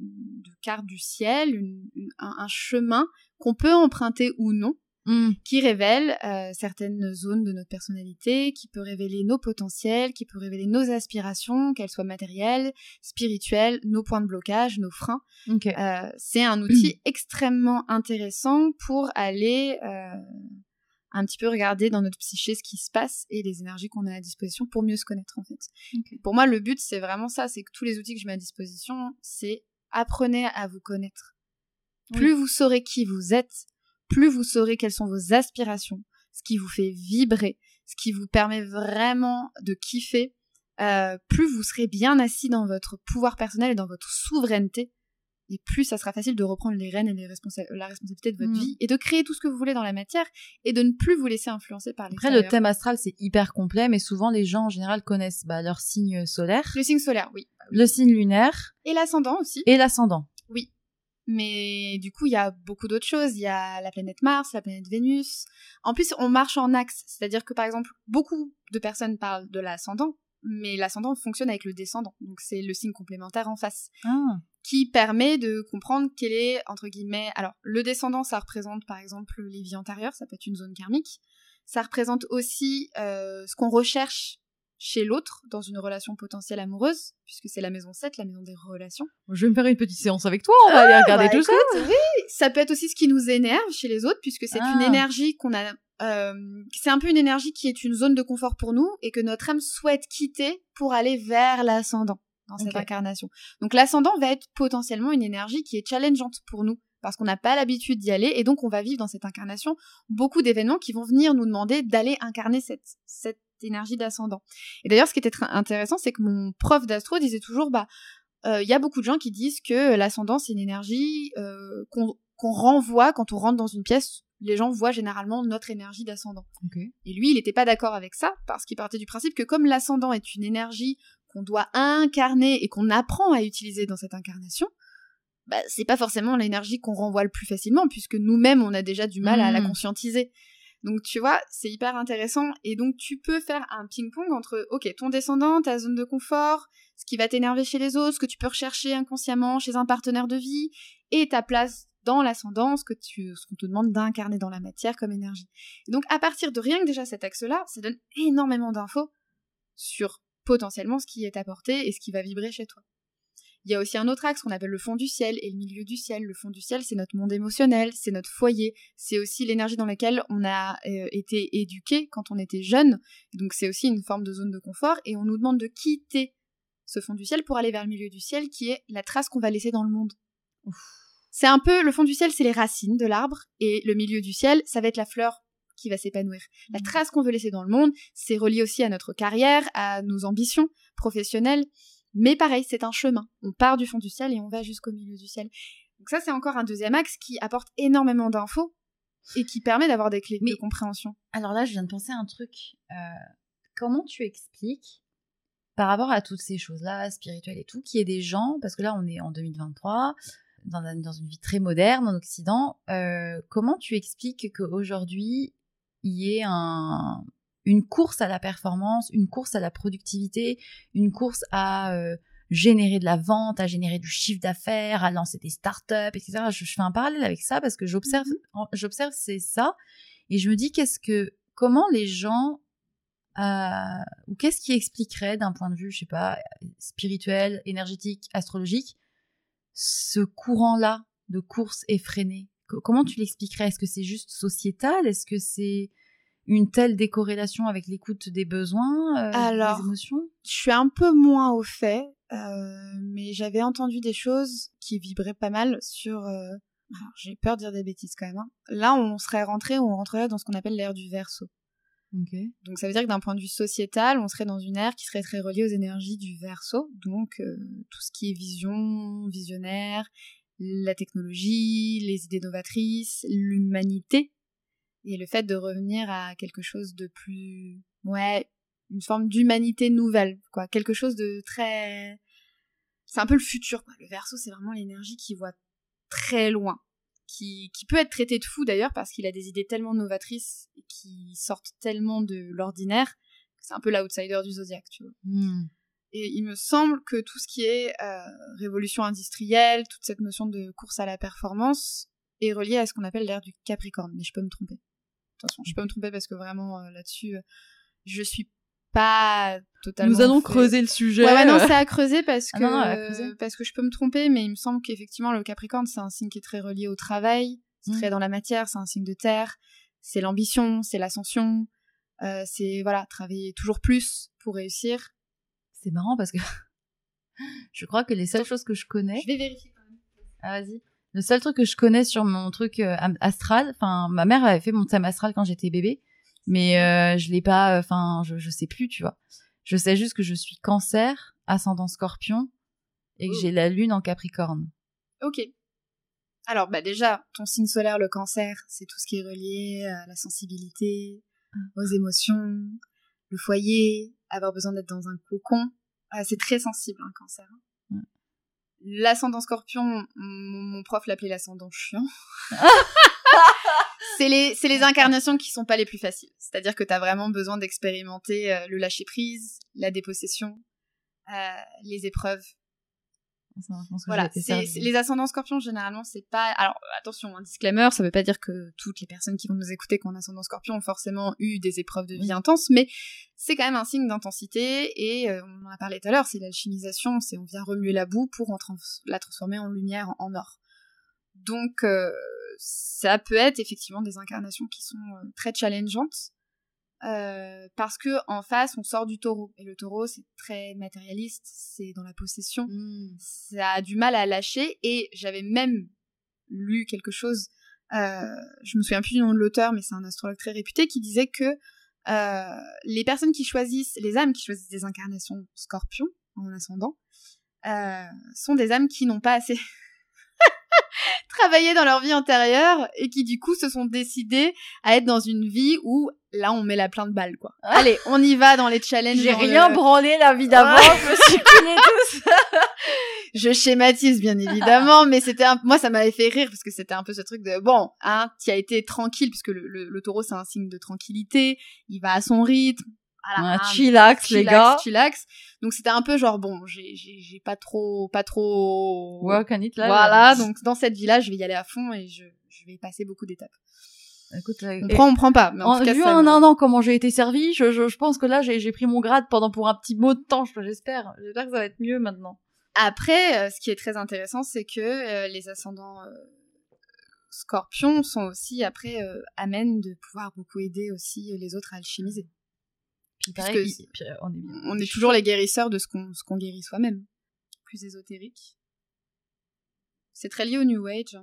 de carte du ciel, une- une- un, un chemin qu'on peut emprunter ou non Hmm. qui révèle euh, certaines zones de notre personnalité, qui peut révéler nos potentiels, qui peut révéler nos aspirations, qu'elles soient matérielles, spirituelles, nos points de blocage, nos freins. Euh, c'est un outil (clears throat) extrêmement intéressant pour aller euh, un petit peu regarder dans notre psyché ce qui se passe et les énergies qu'on a à disposition pour mieux se connaître en fait. Pour moi, le but c'est vraiment ça, c'est que tous les outils que je mets à disposition, c'est apprenez à vous connaître. Oui. Plus vous saurez qui vous êtes, plus vous saurez quelles sont vos aspirations, ce qui vous fait vibrer, ce qui vous permet vraiment de kiffer, euh, plus vous serez bien assis dans votre pouvoir personnel et dans votre souveraineté, et plus ça sera facile de reprendre les rênes et les responsa- la responsabilité de votre Mm. vie, et de créer tout ce que vous voulez dans la matière, et de ne plus vous laisser influencer par Après, l'extérieur. le thème astral, c'est hyper complet, mais souvent les gens en général connaissent bah, leur signe solaire, Le signe solaire, oui. le signe lunaire Et l'ascendant aussi. et l'ascendant. Mais du coup, il y a beaucoup d'autres choses. Il y a la planète Mars, la planète Vénus. En plus, on marche en axe. C'est-à-dire que, par exemple, beaucoup de personnes parlent de l'ascendant, mais l'ascendant fonctionne avec le descendant. Donc, c'est le signe complémentaire en face Ah. qui permet de comprendre quel est, entre guillemets... Alors, le descendant, ça représente, par exemple, les vies antérieures. Ça peut être une zone karmique. Ça représente aussi euh, ce qu'on recherche chez l'autre dans une relation potentielle amoureuse, puisque c'est la maison 7, la maison des relations. Je vais me faire une petite séance avec toi, on va aller regarder bah, tout ça. écoute, Oui, ça peut être aussi ce qui nous énerve chez les autres, puisque c'est Ah. une énergie qu'on a. euh, c'est un peu une énergie qui est une zone de confort pour nous et que notre âme souhaite quitter pour aller vers l'ascendant dans cette incarnation. Donc l'ascendant va être potentiellement une énergie qui est challengeante pour nous parce qu'on n'a pas l'habitude d'y aller et donc on va vivre dans cette incarnation beaucoup d'événements qui vont venir nous demander d'aller incarner cette, cette énergie d'ascendant. Et d'ailleurs, ce qui était très intéressant, c'est que mon prof d'astro disait toujours, bah, euh, il y a beaucoup de gens qui disent que l'ascendant c'est une énergie euh, qu'on renvoie quand on rentre dans une pièce. Les gens voient généralement notre énergie d'ascendant. Et lui, il n'était pas d'accord avec ça parce qu'il partait du principe que comme l'ascendant est une énergie qu'on doit incarner et qu'on apprend à utiliser dans cette incarnation, bah, c'est pas forcément l'énergie qu'on renvoie le plus facilement puisque nous-mêmes on a déjà du mal à la Mhm. conscientiser. Donc tu vois, c'est hyper intéressant et donc tu peux faire un ping-pong entre ok ton descendant, ta zone de confort, ce qui va t'énerver chez les autres, ce que tu peux rechercher inconsciemment chez un partenaire de vie et ta place dans l'ascendance que tu ce qu'on te demande d'incarner dans la matière comme énergie. Et donc à partir de rien que déjà cet axe-là, ça donne énormément d'infos sur potentiellement ce qui est apporté et ce qui va vibrer chez toi. Il y a aussi un autre axe qu'on appelle le fond du ciel et le milieu du ciel. Le fond du ciel, c'est notre monde émotionnel, c'est notre foyer, c'est aussi l'énergie dans laquelle on a euh, été éduqué quand on était jeune. Donc c'est aussi une forme de zone de confort et on nous demande de quitter ce fond du ciel pour aller vers le milieu du ciel qui est la trace qu'on va laisser dans le monde. C'est un peu le fond du ciel, c'est les racines de l'arbre et le milieu du ciel, ça va être la fleur qui va s'épanouir. La trace qu'on veut laisser dans le monde, c'est relié aussi à notre carrière, à nos ambitions professionnelles. Mais pareil, c'est un chemin. On part du fond du ciel et on va jusqu'au milieu du ciel. Donc ça, c'est encore un deuxième axe qui apporte énormément d'infos et qui permet d'avoir des clés Mais- de compréhension. Alors là, je viens de penser à un truc. Euh, comment tu expliques, par rapport à toutes ces choses-là, spirituelles et tout, qu'il y ait des gens, parce que là, on est en 2023, dans, dans une vie très moderne en Occident, euh, comment tu expliques qu'aujourd'hui, il y ait un, une course à la performance, une course à la productivité, une course à euh, générer de la vente, à générer du chiffre d'affaires, à lancer des startups, etc. Je, je fais un parallèle avec ça parce que j'observe, en- j'observe c'est ça, et je me dis qu'est-ce que, comment les gens, euh, ou qu'est-ce qui expliquerait d'un point de vue, je sais pas, spirituel, énergétique, astrologique, ce courant-là de course effrénée? Co- Comment tu l'expliquerais? Est-ce que c'est juste sociétal? Est-ce que c'est une telle décorrélation avec l'écoute des besoins, euh, Alors, des émotions? Je suis un peu moins au fait, euh, mais j'avais entendu des choses qui vibraient pas mal sur... euh, alors, J'ai peur de dire des bêtises quand même. hein. Là, on serait rentré, on rentrerait dans ce qu'on appelle l'ère du verso. Donc ça veut dire que d'un point de vue sociétal, on serait dans une ère qui serait très reliée aux énergies du verso, donc euh, tout ce qui est vision, visionnaire, la technologie, les idées novatrices, l'humanité, et le fait de revenir à quelque chose de plus, ouais, une forme d'humanité nouvelle, quoi, quelque chose de très, c'est un peu le futur, quoi. Le verso, c'est vraiment l'énergie qui voit très loin qui, qui peut être traité de fou d'ailleurs parce qu'il a des idées tellement novatrices et qui sortent tellement de l'ordinaire que c'est un peu l'outsider du zodiaque, tu vois. Hmm. Et il me semble que tout ce qui est euh, révolution industrielle, toute cette notion de course à la performance est relié à ce qu'on appelle l'ère du Capricorne, mais je peux me tromper. Attention, je peux me tromper parce que vraiment euh, là-dessus, euh, je suis pas totalement. Nous allons fait- creuser le sujet. Ouais, ouais, non, c'est à creuser parce que Ah non, non, à creuser. parce que je peux me tromper, mais il me semble qu'effectivement le Capricorne c'est un signe qui est très relié au travail, c'est Mm. très dans la matière, c'est un signe de terre, c'est l'ambition, c'est l'ascension, euh, c'est voilà travailler toujours plus pour réussir. C'est marrant parce que (laughs) je crois que les seules choses que je connais. Je vais vérifier quand même. Ah, vas-y. Le seul truc que je connais sur mon truc euh, astral, enfin, ma mère avait fait mon thème astral quand j'étais bébé, mais euh, je l'ai pas, enfin, je, je sais plus, tu vois. Je sais juste que je suis cancer, ascendant scorpion, et que Oh. j'ai la lune en capricorne. Ok. Alors bah déjà ton signe solaire le Cancer, c'est tout ce qui est relié à la sensibilité, Ah. aux émotions, le foyer, avoir besoin d'être dans un cocon. Ah, c'est très sensible un Cancer. hein. L'ascendant scorpion, mon, mon prof l'appelait l'ascendant chiant. (laughs) c'est les, c'est les incarnations qui sont pas les plus faciles. C'est-à-dire que t'as vraiment besoin d'expérimenter euh, le lâcher prise, la dépossession, euh, les épreuves. Ça, je pense que Voilà, les ascendants scorpions généralement c'est pas. Alors attention, un disclaimer, ça veut pas dire que toutes les personnes qui vont nous écouter qui ont un ascendant scorpion ont forcément eu des épreuves de vie intenses, mais c'est quand même un signe d'intensité et euh, on en a parlé tout à l'heure, c'est l'alchimisation, c'est on vient remuer la boue pour en trans- la transformer en lumière, en, en or. Donc euh, ça peut être effectivement des incarnations qui sont euh, très challengeantes. Euh, parce que en face on sort du taureau. Et le taureau c'est très matérialiste c'est dans la possession. Hmm. ça a du mal à lâcher. Et j'avais même lu quelque chose euh, je me souviens plus du nom de l'auteur mais c'est un astrologue très réputé qui disait que euh, les personnes qui choisissent les âmes qui choisissent des incarnations scorpions en ascendant euh, sont des âmes qui n'ont pas assez travaillé dans leur vie antérieure et qui du coup se sont décidées à être dans une vie où là on met la plein de balles quoi. Allez, on y va dans les challenges. J'ai rien le- branlé la vie d'avant, Ouais. je me suis coulé tout (laughs) ça. je schématise bien évidemment, mais c'était un... moi ça m'avait fait rire parce que c'était un peu ce truc de bon, hein, tu as été tranquille puisque le, le, le taureau c'est un signe de tranquillité, il va à son rythme, voilà, Un hein, chillax, les gars. chillax. Donc c'était un peu genre bon, j'ai pas trop pas trop Work on it, là. voilà, là. donc dans cette vie-là, je vais y aller à fond et je je vais passer beaucoup d'étapes. Écoute, On prend on prend pas, mais en, En, tout cas vu en un an comment j'ai été servie, je, je, je pense que là j'ai pris mon grade pendant pour un petit mot de temps, je- j'espère. J'espère que ça va être mieux maintenant. Après, euh, ce qui est très intéressant, c'est que euh, les ascendants euh, scorpions sont aussi après euh, amènent de pouvoir beaucoup aider aussi euh, les autres à alchimiser. Puis- euh, on est bien. On est toujours les guérisseurs de ce qu'on guérit soi-même. Plus ésotérique. C'est très lié au New Age.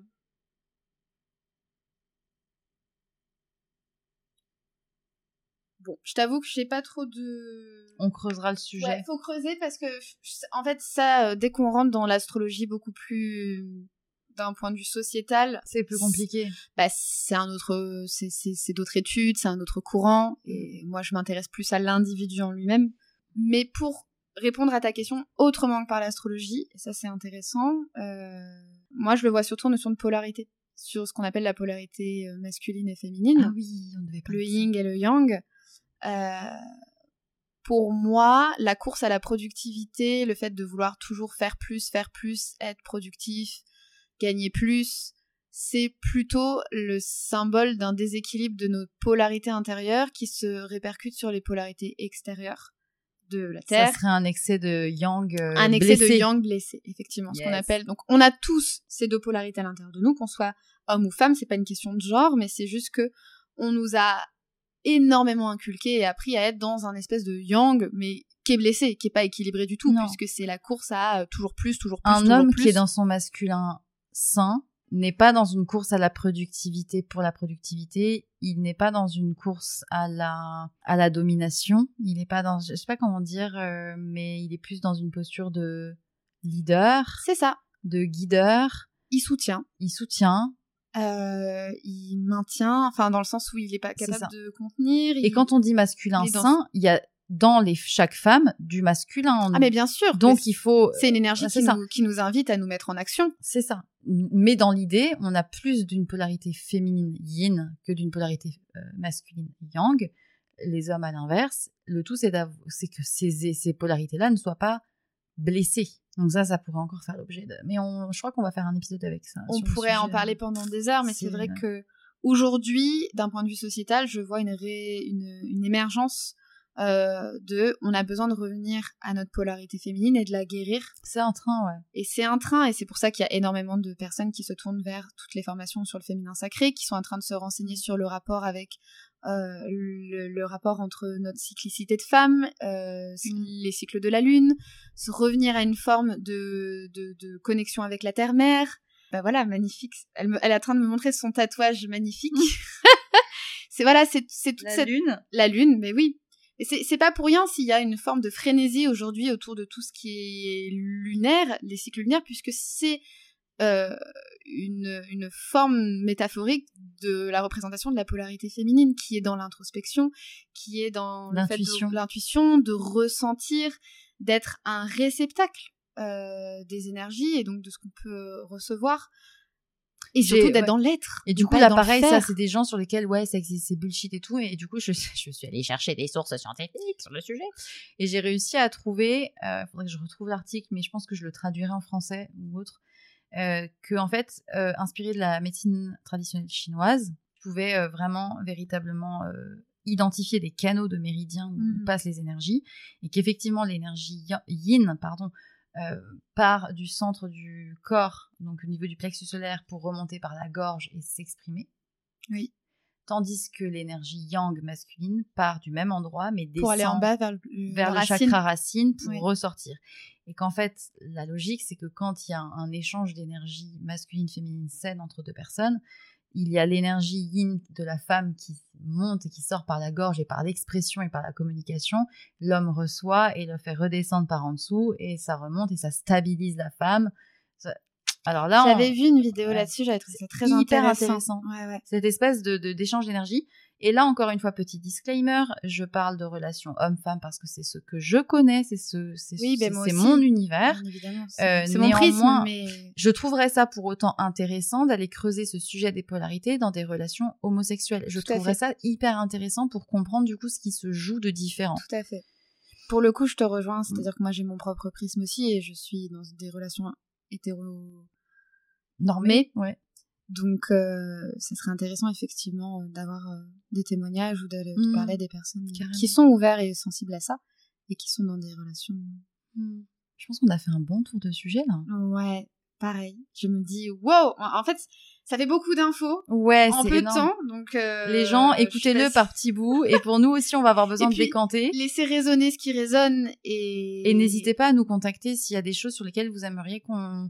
Bon, je t'avoue que j'ai pas trop de. On creusera le sujet. Ouais, faut creuser parce que, en fait, ça, euh, dès qu'on rentre dans l'astrologie beaucoup plus d'un point de vue sociétal, C'est plus compliqué. bah, c'est un autre, c'est, d'autres études, c'est un autre courant, et moi, je m'intéresse plus à l'individu en lui-même. Mais pour répondre à ta question autrement que par l'astrologie, et ça, c'est intéressant, euh, moi, je le vois surtout en notion de polarité, sur ce qu'on appelle la polarité euh, masculine et féminine Ah oui, on devait pas. le yin et le yang. Euh, pour moi, la course à la productivité, le fait de vouloir toujours faire plus, faire plus, être productif, gagner plus, c'est plutôt le symbole d'un déséquilibre de nos polarités intérieures qui se répercute sur les polarités extérieures de la Ça Terre. serait un excès de yang. euh, un excès blessé. de yang blessé, effectivement, ce qu'on appelle. Donc, on a tous ces deux polarités à l'intérieur de nous, qu'on soit homme ou femme, c'est pas une question de genre, mais c'est juste que on nous a énormément inculqué et appris à être dans un espèce de yang, mais qui est blessé, qui est pas équilibré du tout, Non. puisque c'est la course à euh, toujours plus, toujours plus, Un toujours homme plus. qui est dans son masculin sain n'est pas dans une course à la productivité pour la productivité, il n'est pas dans une course à la à la domination, il n'est pas dans je sais pas comment dire euh, mais il est plus dans une posture de leader, C'est ça. de guideur, Il soutient. il soutient. Euh, il maintient, enfin dans le sens où il est pas capable de contenir. et quand on dit masculin sain, il y a dans les chaque femme du masculin en ah mais bien sûr. Donc il faut c'est une énergie qui nous, qui nous invite à nous mettre en action. C'est ça. Mais dans l'idée, on a plus d'une polarité féminine yin que d'une polarité euh, masculine yang. Les hommes à l'inverse. Le tout, c'est que ces, ces polarités-là ne soient pas blessées. Donc ça, ça pourrait encore faire l'objet de... Mais on, je crois qu'on va faire un épisode avec ça. On pourrait en sujet. parler pendant des heures, mais c'est C'est- vrai que aujourd'hui, d'un point de vue sociétal, je vois une, ré- une, une émergence euh, de on a besoin de revenir à notre polarité féminine et de la guérir. C'est en train, ouais. Et c'est un train, et c'est pour ça qu'il y a énormément de personnes qui se tournent vers toutes les formations sur le féminin sacré, qui sont en train de se renseigner sur le rapport avec euh, le, le rapport entre notre cyclicité de femme, euh, Mm. les cycles de la lune, se revenir à une forme de, de, de connexion avec la terre-mère. Bah voilà, magnifique. Elle, me- elle est en train de me montrer son tatouage magnifique. (laughs) c'est voilà, c'est c'est toute cette lune. la lune, mais oui. Et c'est pas pour rien s'il y a une forme de frénésie aujourd'hui autour de tout ce qui est lunaire, les cycles lunaires, puisque c'est euh, une, une forme métaphorique de la représentation de la polarité féminine qui est dans l'introspection, qui est dans de- L'intuition. l'intuition, de ressentir, d'être un réceptacle euh, des énergies et donc de ce qu'on peut recevoir. Et surtout d'être ouais. dans l'être. Et du coup, là, pareil, ça, c'est des gens sur lesquels, ouais, c'est bullshit et tout. Et du coup, je, (laughs) je suis allée chercher des sources scientifiques sur le sujet. Et j'ai réussi à trouver, euh, faudrait que je retrouve l'article, mais je pense que je le traduirai en français ou autre, euh, que, en fait, euh, inspiré de la médecine traditionnelle chinoise, je pouvais euh, vraiment, véritablement, identifier des canaux de méridiens où Mhm. passent les énergies. Et qu'effectivement, l'énergie yin, pardon, euh, part du centre du corps, donc au niveau du plexus solaire, pour remonter par la gorge et s'exprimer. Oui. Tandis que l'énergie yang masculine part du même endroit, mais descend pour aller en bas vers le, vers le racine. chakra racine pour Oui. ressortir. Et qu'en fait, la logique, c'est que quand il y a un, un échange d'énergie masculine-féminine saine entre deux personnes, il y a l'énergie yin de la femme qui monte et qui sort par la gorge et par l'expression et par la communication. L'homme reçoit et le fait redescendre par en dessous et ça remonte et ça stabilise la femme. Alors là, on- J'avais vu une vidéo Ouais. là-dessus, j'avais trouvé ça très hyper intéressant. intéressant. Ouais, ouais. cette espèce de de- d'échange d'énergie. Et là, encore une fois, petit disclaimer, je parle de relations homme-femme parce que c'est ce que je connais, c'est ce, c'est Oui, ben mon univers. Euh, C'est c'est mon prisme, mais Je trouverais ça pour autant intéressant d'aller creuser ce sujet des polarités dans des relations homosexuelles. Je Tout trouverais ça hyper intéressant pour comprendre du coup ce qui se joue de différent. tout à fait. Pour le coup, je te rejoins. Mm. C'est-à-dire que moi, j'ai mon propre prisme aussi et je suis dans des relations hétéro. Normé, ouais. Donc, euh, ça serait intéressant effectivement euh, d'avoir euh, des témoignages ou de Mm. parler à des personnes Carrément. qui sont ouverts et sensibles à ça et qui sont dans des relations. Je pense qu'on a fait un bon tour de sujet là. Ouais, pareil. Je me dis, wow. En fait, ça fait beaucoup d'infos Ouais, en peu énorme. de temps. Donc, euh, Les gens, écoutez-le par petits bouts. Et pour nous aussi, on va avoir besoin de décanter. Laissez résonner ce qui résonne et. Et n'hésitez pas à nous contacter s'il y a des choses sur lesquelles vous aimeriez qu'on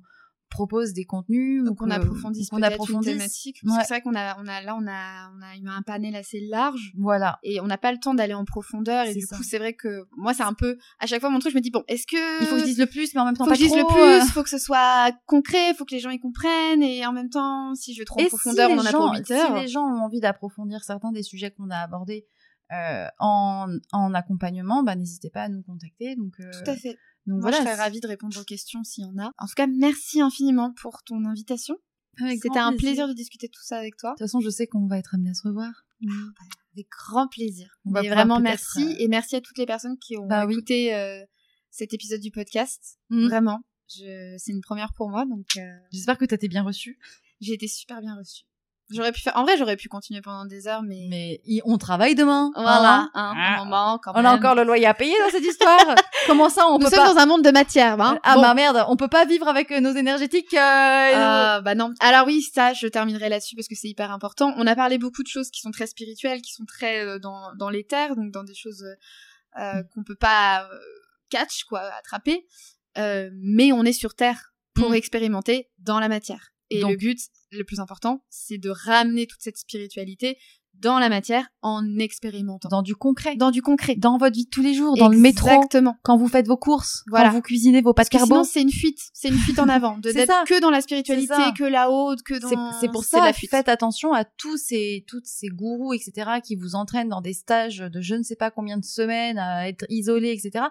propose des contenus ou Donc on que- approfondisse qu'on une approfondisse. thématique. Ouais. c'est vrai qu'on a, on a, là, on a, on a eu un panel assez large Voilà. et on n'a pas le temps d'aller en profondeur. Et C'est du ça. coup, c'est vrai que moi, c'est un peu, à chaque fois, mon truc, je me dis, bon, est-ce que. Il faut que je dise le plus, mais en même temps faut pas que je dise trop. le euh. plus, faut que ce soit concret, faut que les gens y comprennent, et en même temps, si je vais trop en Et profondeur, si on en a gens, pour 8 heures. Si les gens ont envie d'approfondir certains des sujets qu'on a abordés euh, en, en accompagnement, bah, n'hésitez pas à nous contacter. Donc, euh, Tout à fait. Donc Moi, voilà. je serais ravie de répondre aux questions s'il y en a. En tout cas, merci infiniment pour ton invitation. C'était un plaisir de discuter tout ça avec toi. De toute façon, je sais qu'on va être amené à se revoir. Avec grand plaisir. On pouvoir vraiment merci euh, et merci à toutes les personnes qui ont Bah oui. écouté euh, cet épisode du podcast. Mm. Vraiment, je... c'est une première pour moi, donc euh, J'espère que tu été bien reçu. j'ai été super bien reçue. J'aurais pu faire, en vrai, j'aurais pu continuer pendant des heures, mais, Mais y- on travaille demain. voilà, hein. hein, Ah. un moment quand On même. a encore le loyer à payer dans cette histoire. (laughs) Comment ça, on Nous peut sommes pas dans un monde de matière, hein. Ah Bon. bah merde, on peut pas vivre avec euh, nos énergétiques. euh, Euh, bah non. Alors oui, ça, je terminerai là-dessus parce que c'est hyper important. On a parlé beaucoup de choses qui sont très spirituelles, qui sont très euh, dans, dans l'éther, donc dans des choses euh, euh, qu'on peut pas euh, catch, quoi, attraper. Euh, mais on est sur Terre pour Mm. expérimenter dans la matière. Et Donc- le but, le plus important, c'est de ramener toute cette spiritualité dans la matière en expérimentant. Dans du concret. Dans du concret. Dans votre vie de tous les jours, dans le métro, Exactement. quand vous faites vos courses, Voilà. quand vous cuisinez vos pâtes Parce que sinon, c'est une fuite. C'est une fuite en (laughs) avant. De d'être que dans la spiritualité, que là-haut, que dans... C'est pour ça, la fuite. faites attention à tous ces, toutes ces gourous, etc., qui vous entraînent dans des stages de je ne sais pas combien de semaines à être isolés, etc.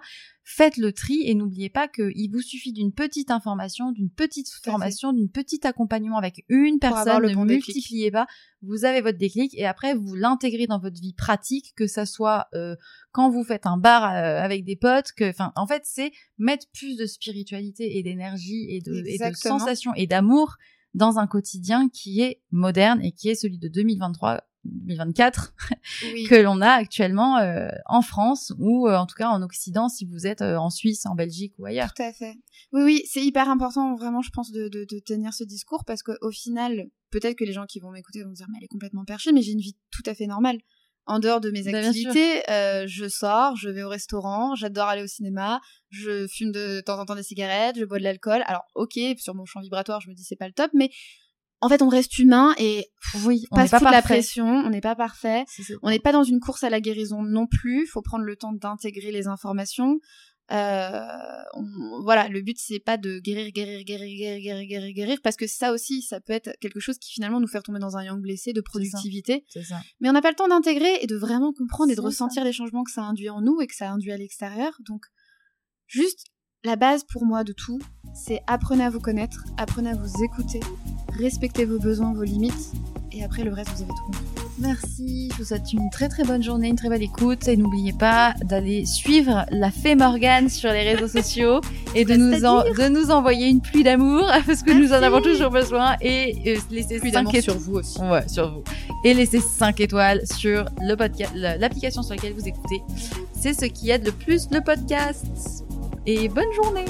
Faites le tri et n'oubliez pas qu'il vous suffit d'une petite information, d'une petite formation, d'une petite accompagnement avec une personne. le Ne bon déclic. multipliez pas. Vous avez votre déclic et après vous l'intégrez dans votre vie pratique, que ça soit euh, quand vous faites un bar euh, avec des potes, que, enfin, en fait, c'est mettre plus de spiritualité et d'énergie et de, et de sensations et d'amour dans un quotidien qui est moderne et qui est celui de 2023 2024 Oui. que l'on a actuellement euh, en France ou euh, en tout cas en Occident si vous êtes euh, en Suisse, en Belgique ou ailleurs. Tout à fait. Oui, oui, c'est hyper important, vraiment, je pense, de, de, de tenir ce discours parce qu'au final, peut-être que les gens qui vont m'écouter vont se dire, mais elle est complètement perchée, mais j'ai une vie tout à fait normale. En dehors de mes Bah, activités, euh, je sors, je vais au restaurant, j'adore aller au cinéma, je fume de temps en temps des cigarettes, je bois de l'alcool. Alors, ok, sur mon champ vibratoire, je me dis c'est pas le top, mais en fait, on reste humain et Oui, on pas n'est pas de la pression, on n'est pas parfait. On n'est pas dans une course à la guérison non plus. Il faut prendre le temps d'intégrer les informations. Euh, on- voilà, le but c'est pas de guérir, guérir, guérir, guérir, guérir, guérir, guérir, parce que ça aussi, ça peut être quelque chose qui finalement nous fait retomber dans un yang blessé de productivité. Ça. Mais on n'a pas le temps d'intégrer et de vraiment comprendre et de ressentir les changements que ça induit en nous et que ça induit à l'extérieur. Donc, juste la base pour moi de tout, c'est apprenez à vous connaître, apprenez à vous écouter, respectez vos besoins, vos limites, et après le reste vous avez tout compris. Merci, je vous souhaite une très très bonne journée, une très belle écoute et n'oubliez pas d'aller suivre la Fée Morgane sur les réseaux (laughs) sociaux et de nous, en- de nous envoyer une pluie d'amour (laughs) parce que nous en avons toujours besoin et euh, laisser Plus 5 d'amour étoiles sur vous aussi. Ouais, sur vous. Et laissez 5 étoiles sur le podcast, l'application sur laquelle vous écoutez. C'est ce qui aide le plus le podcast. Et bonne journée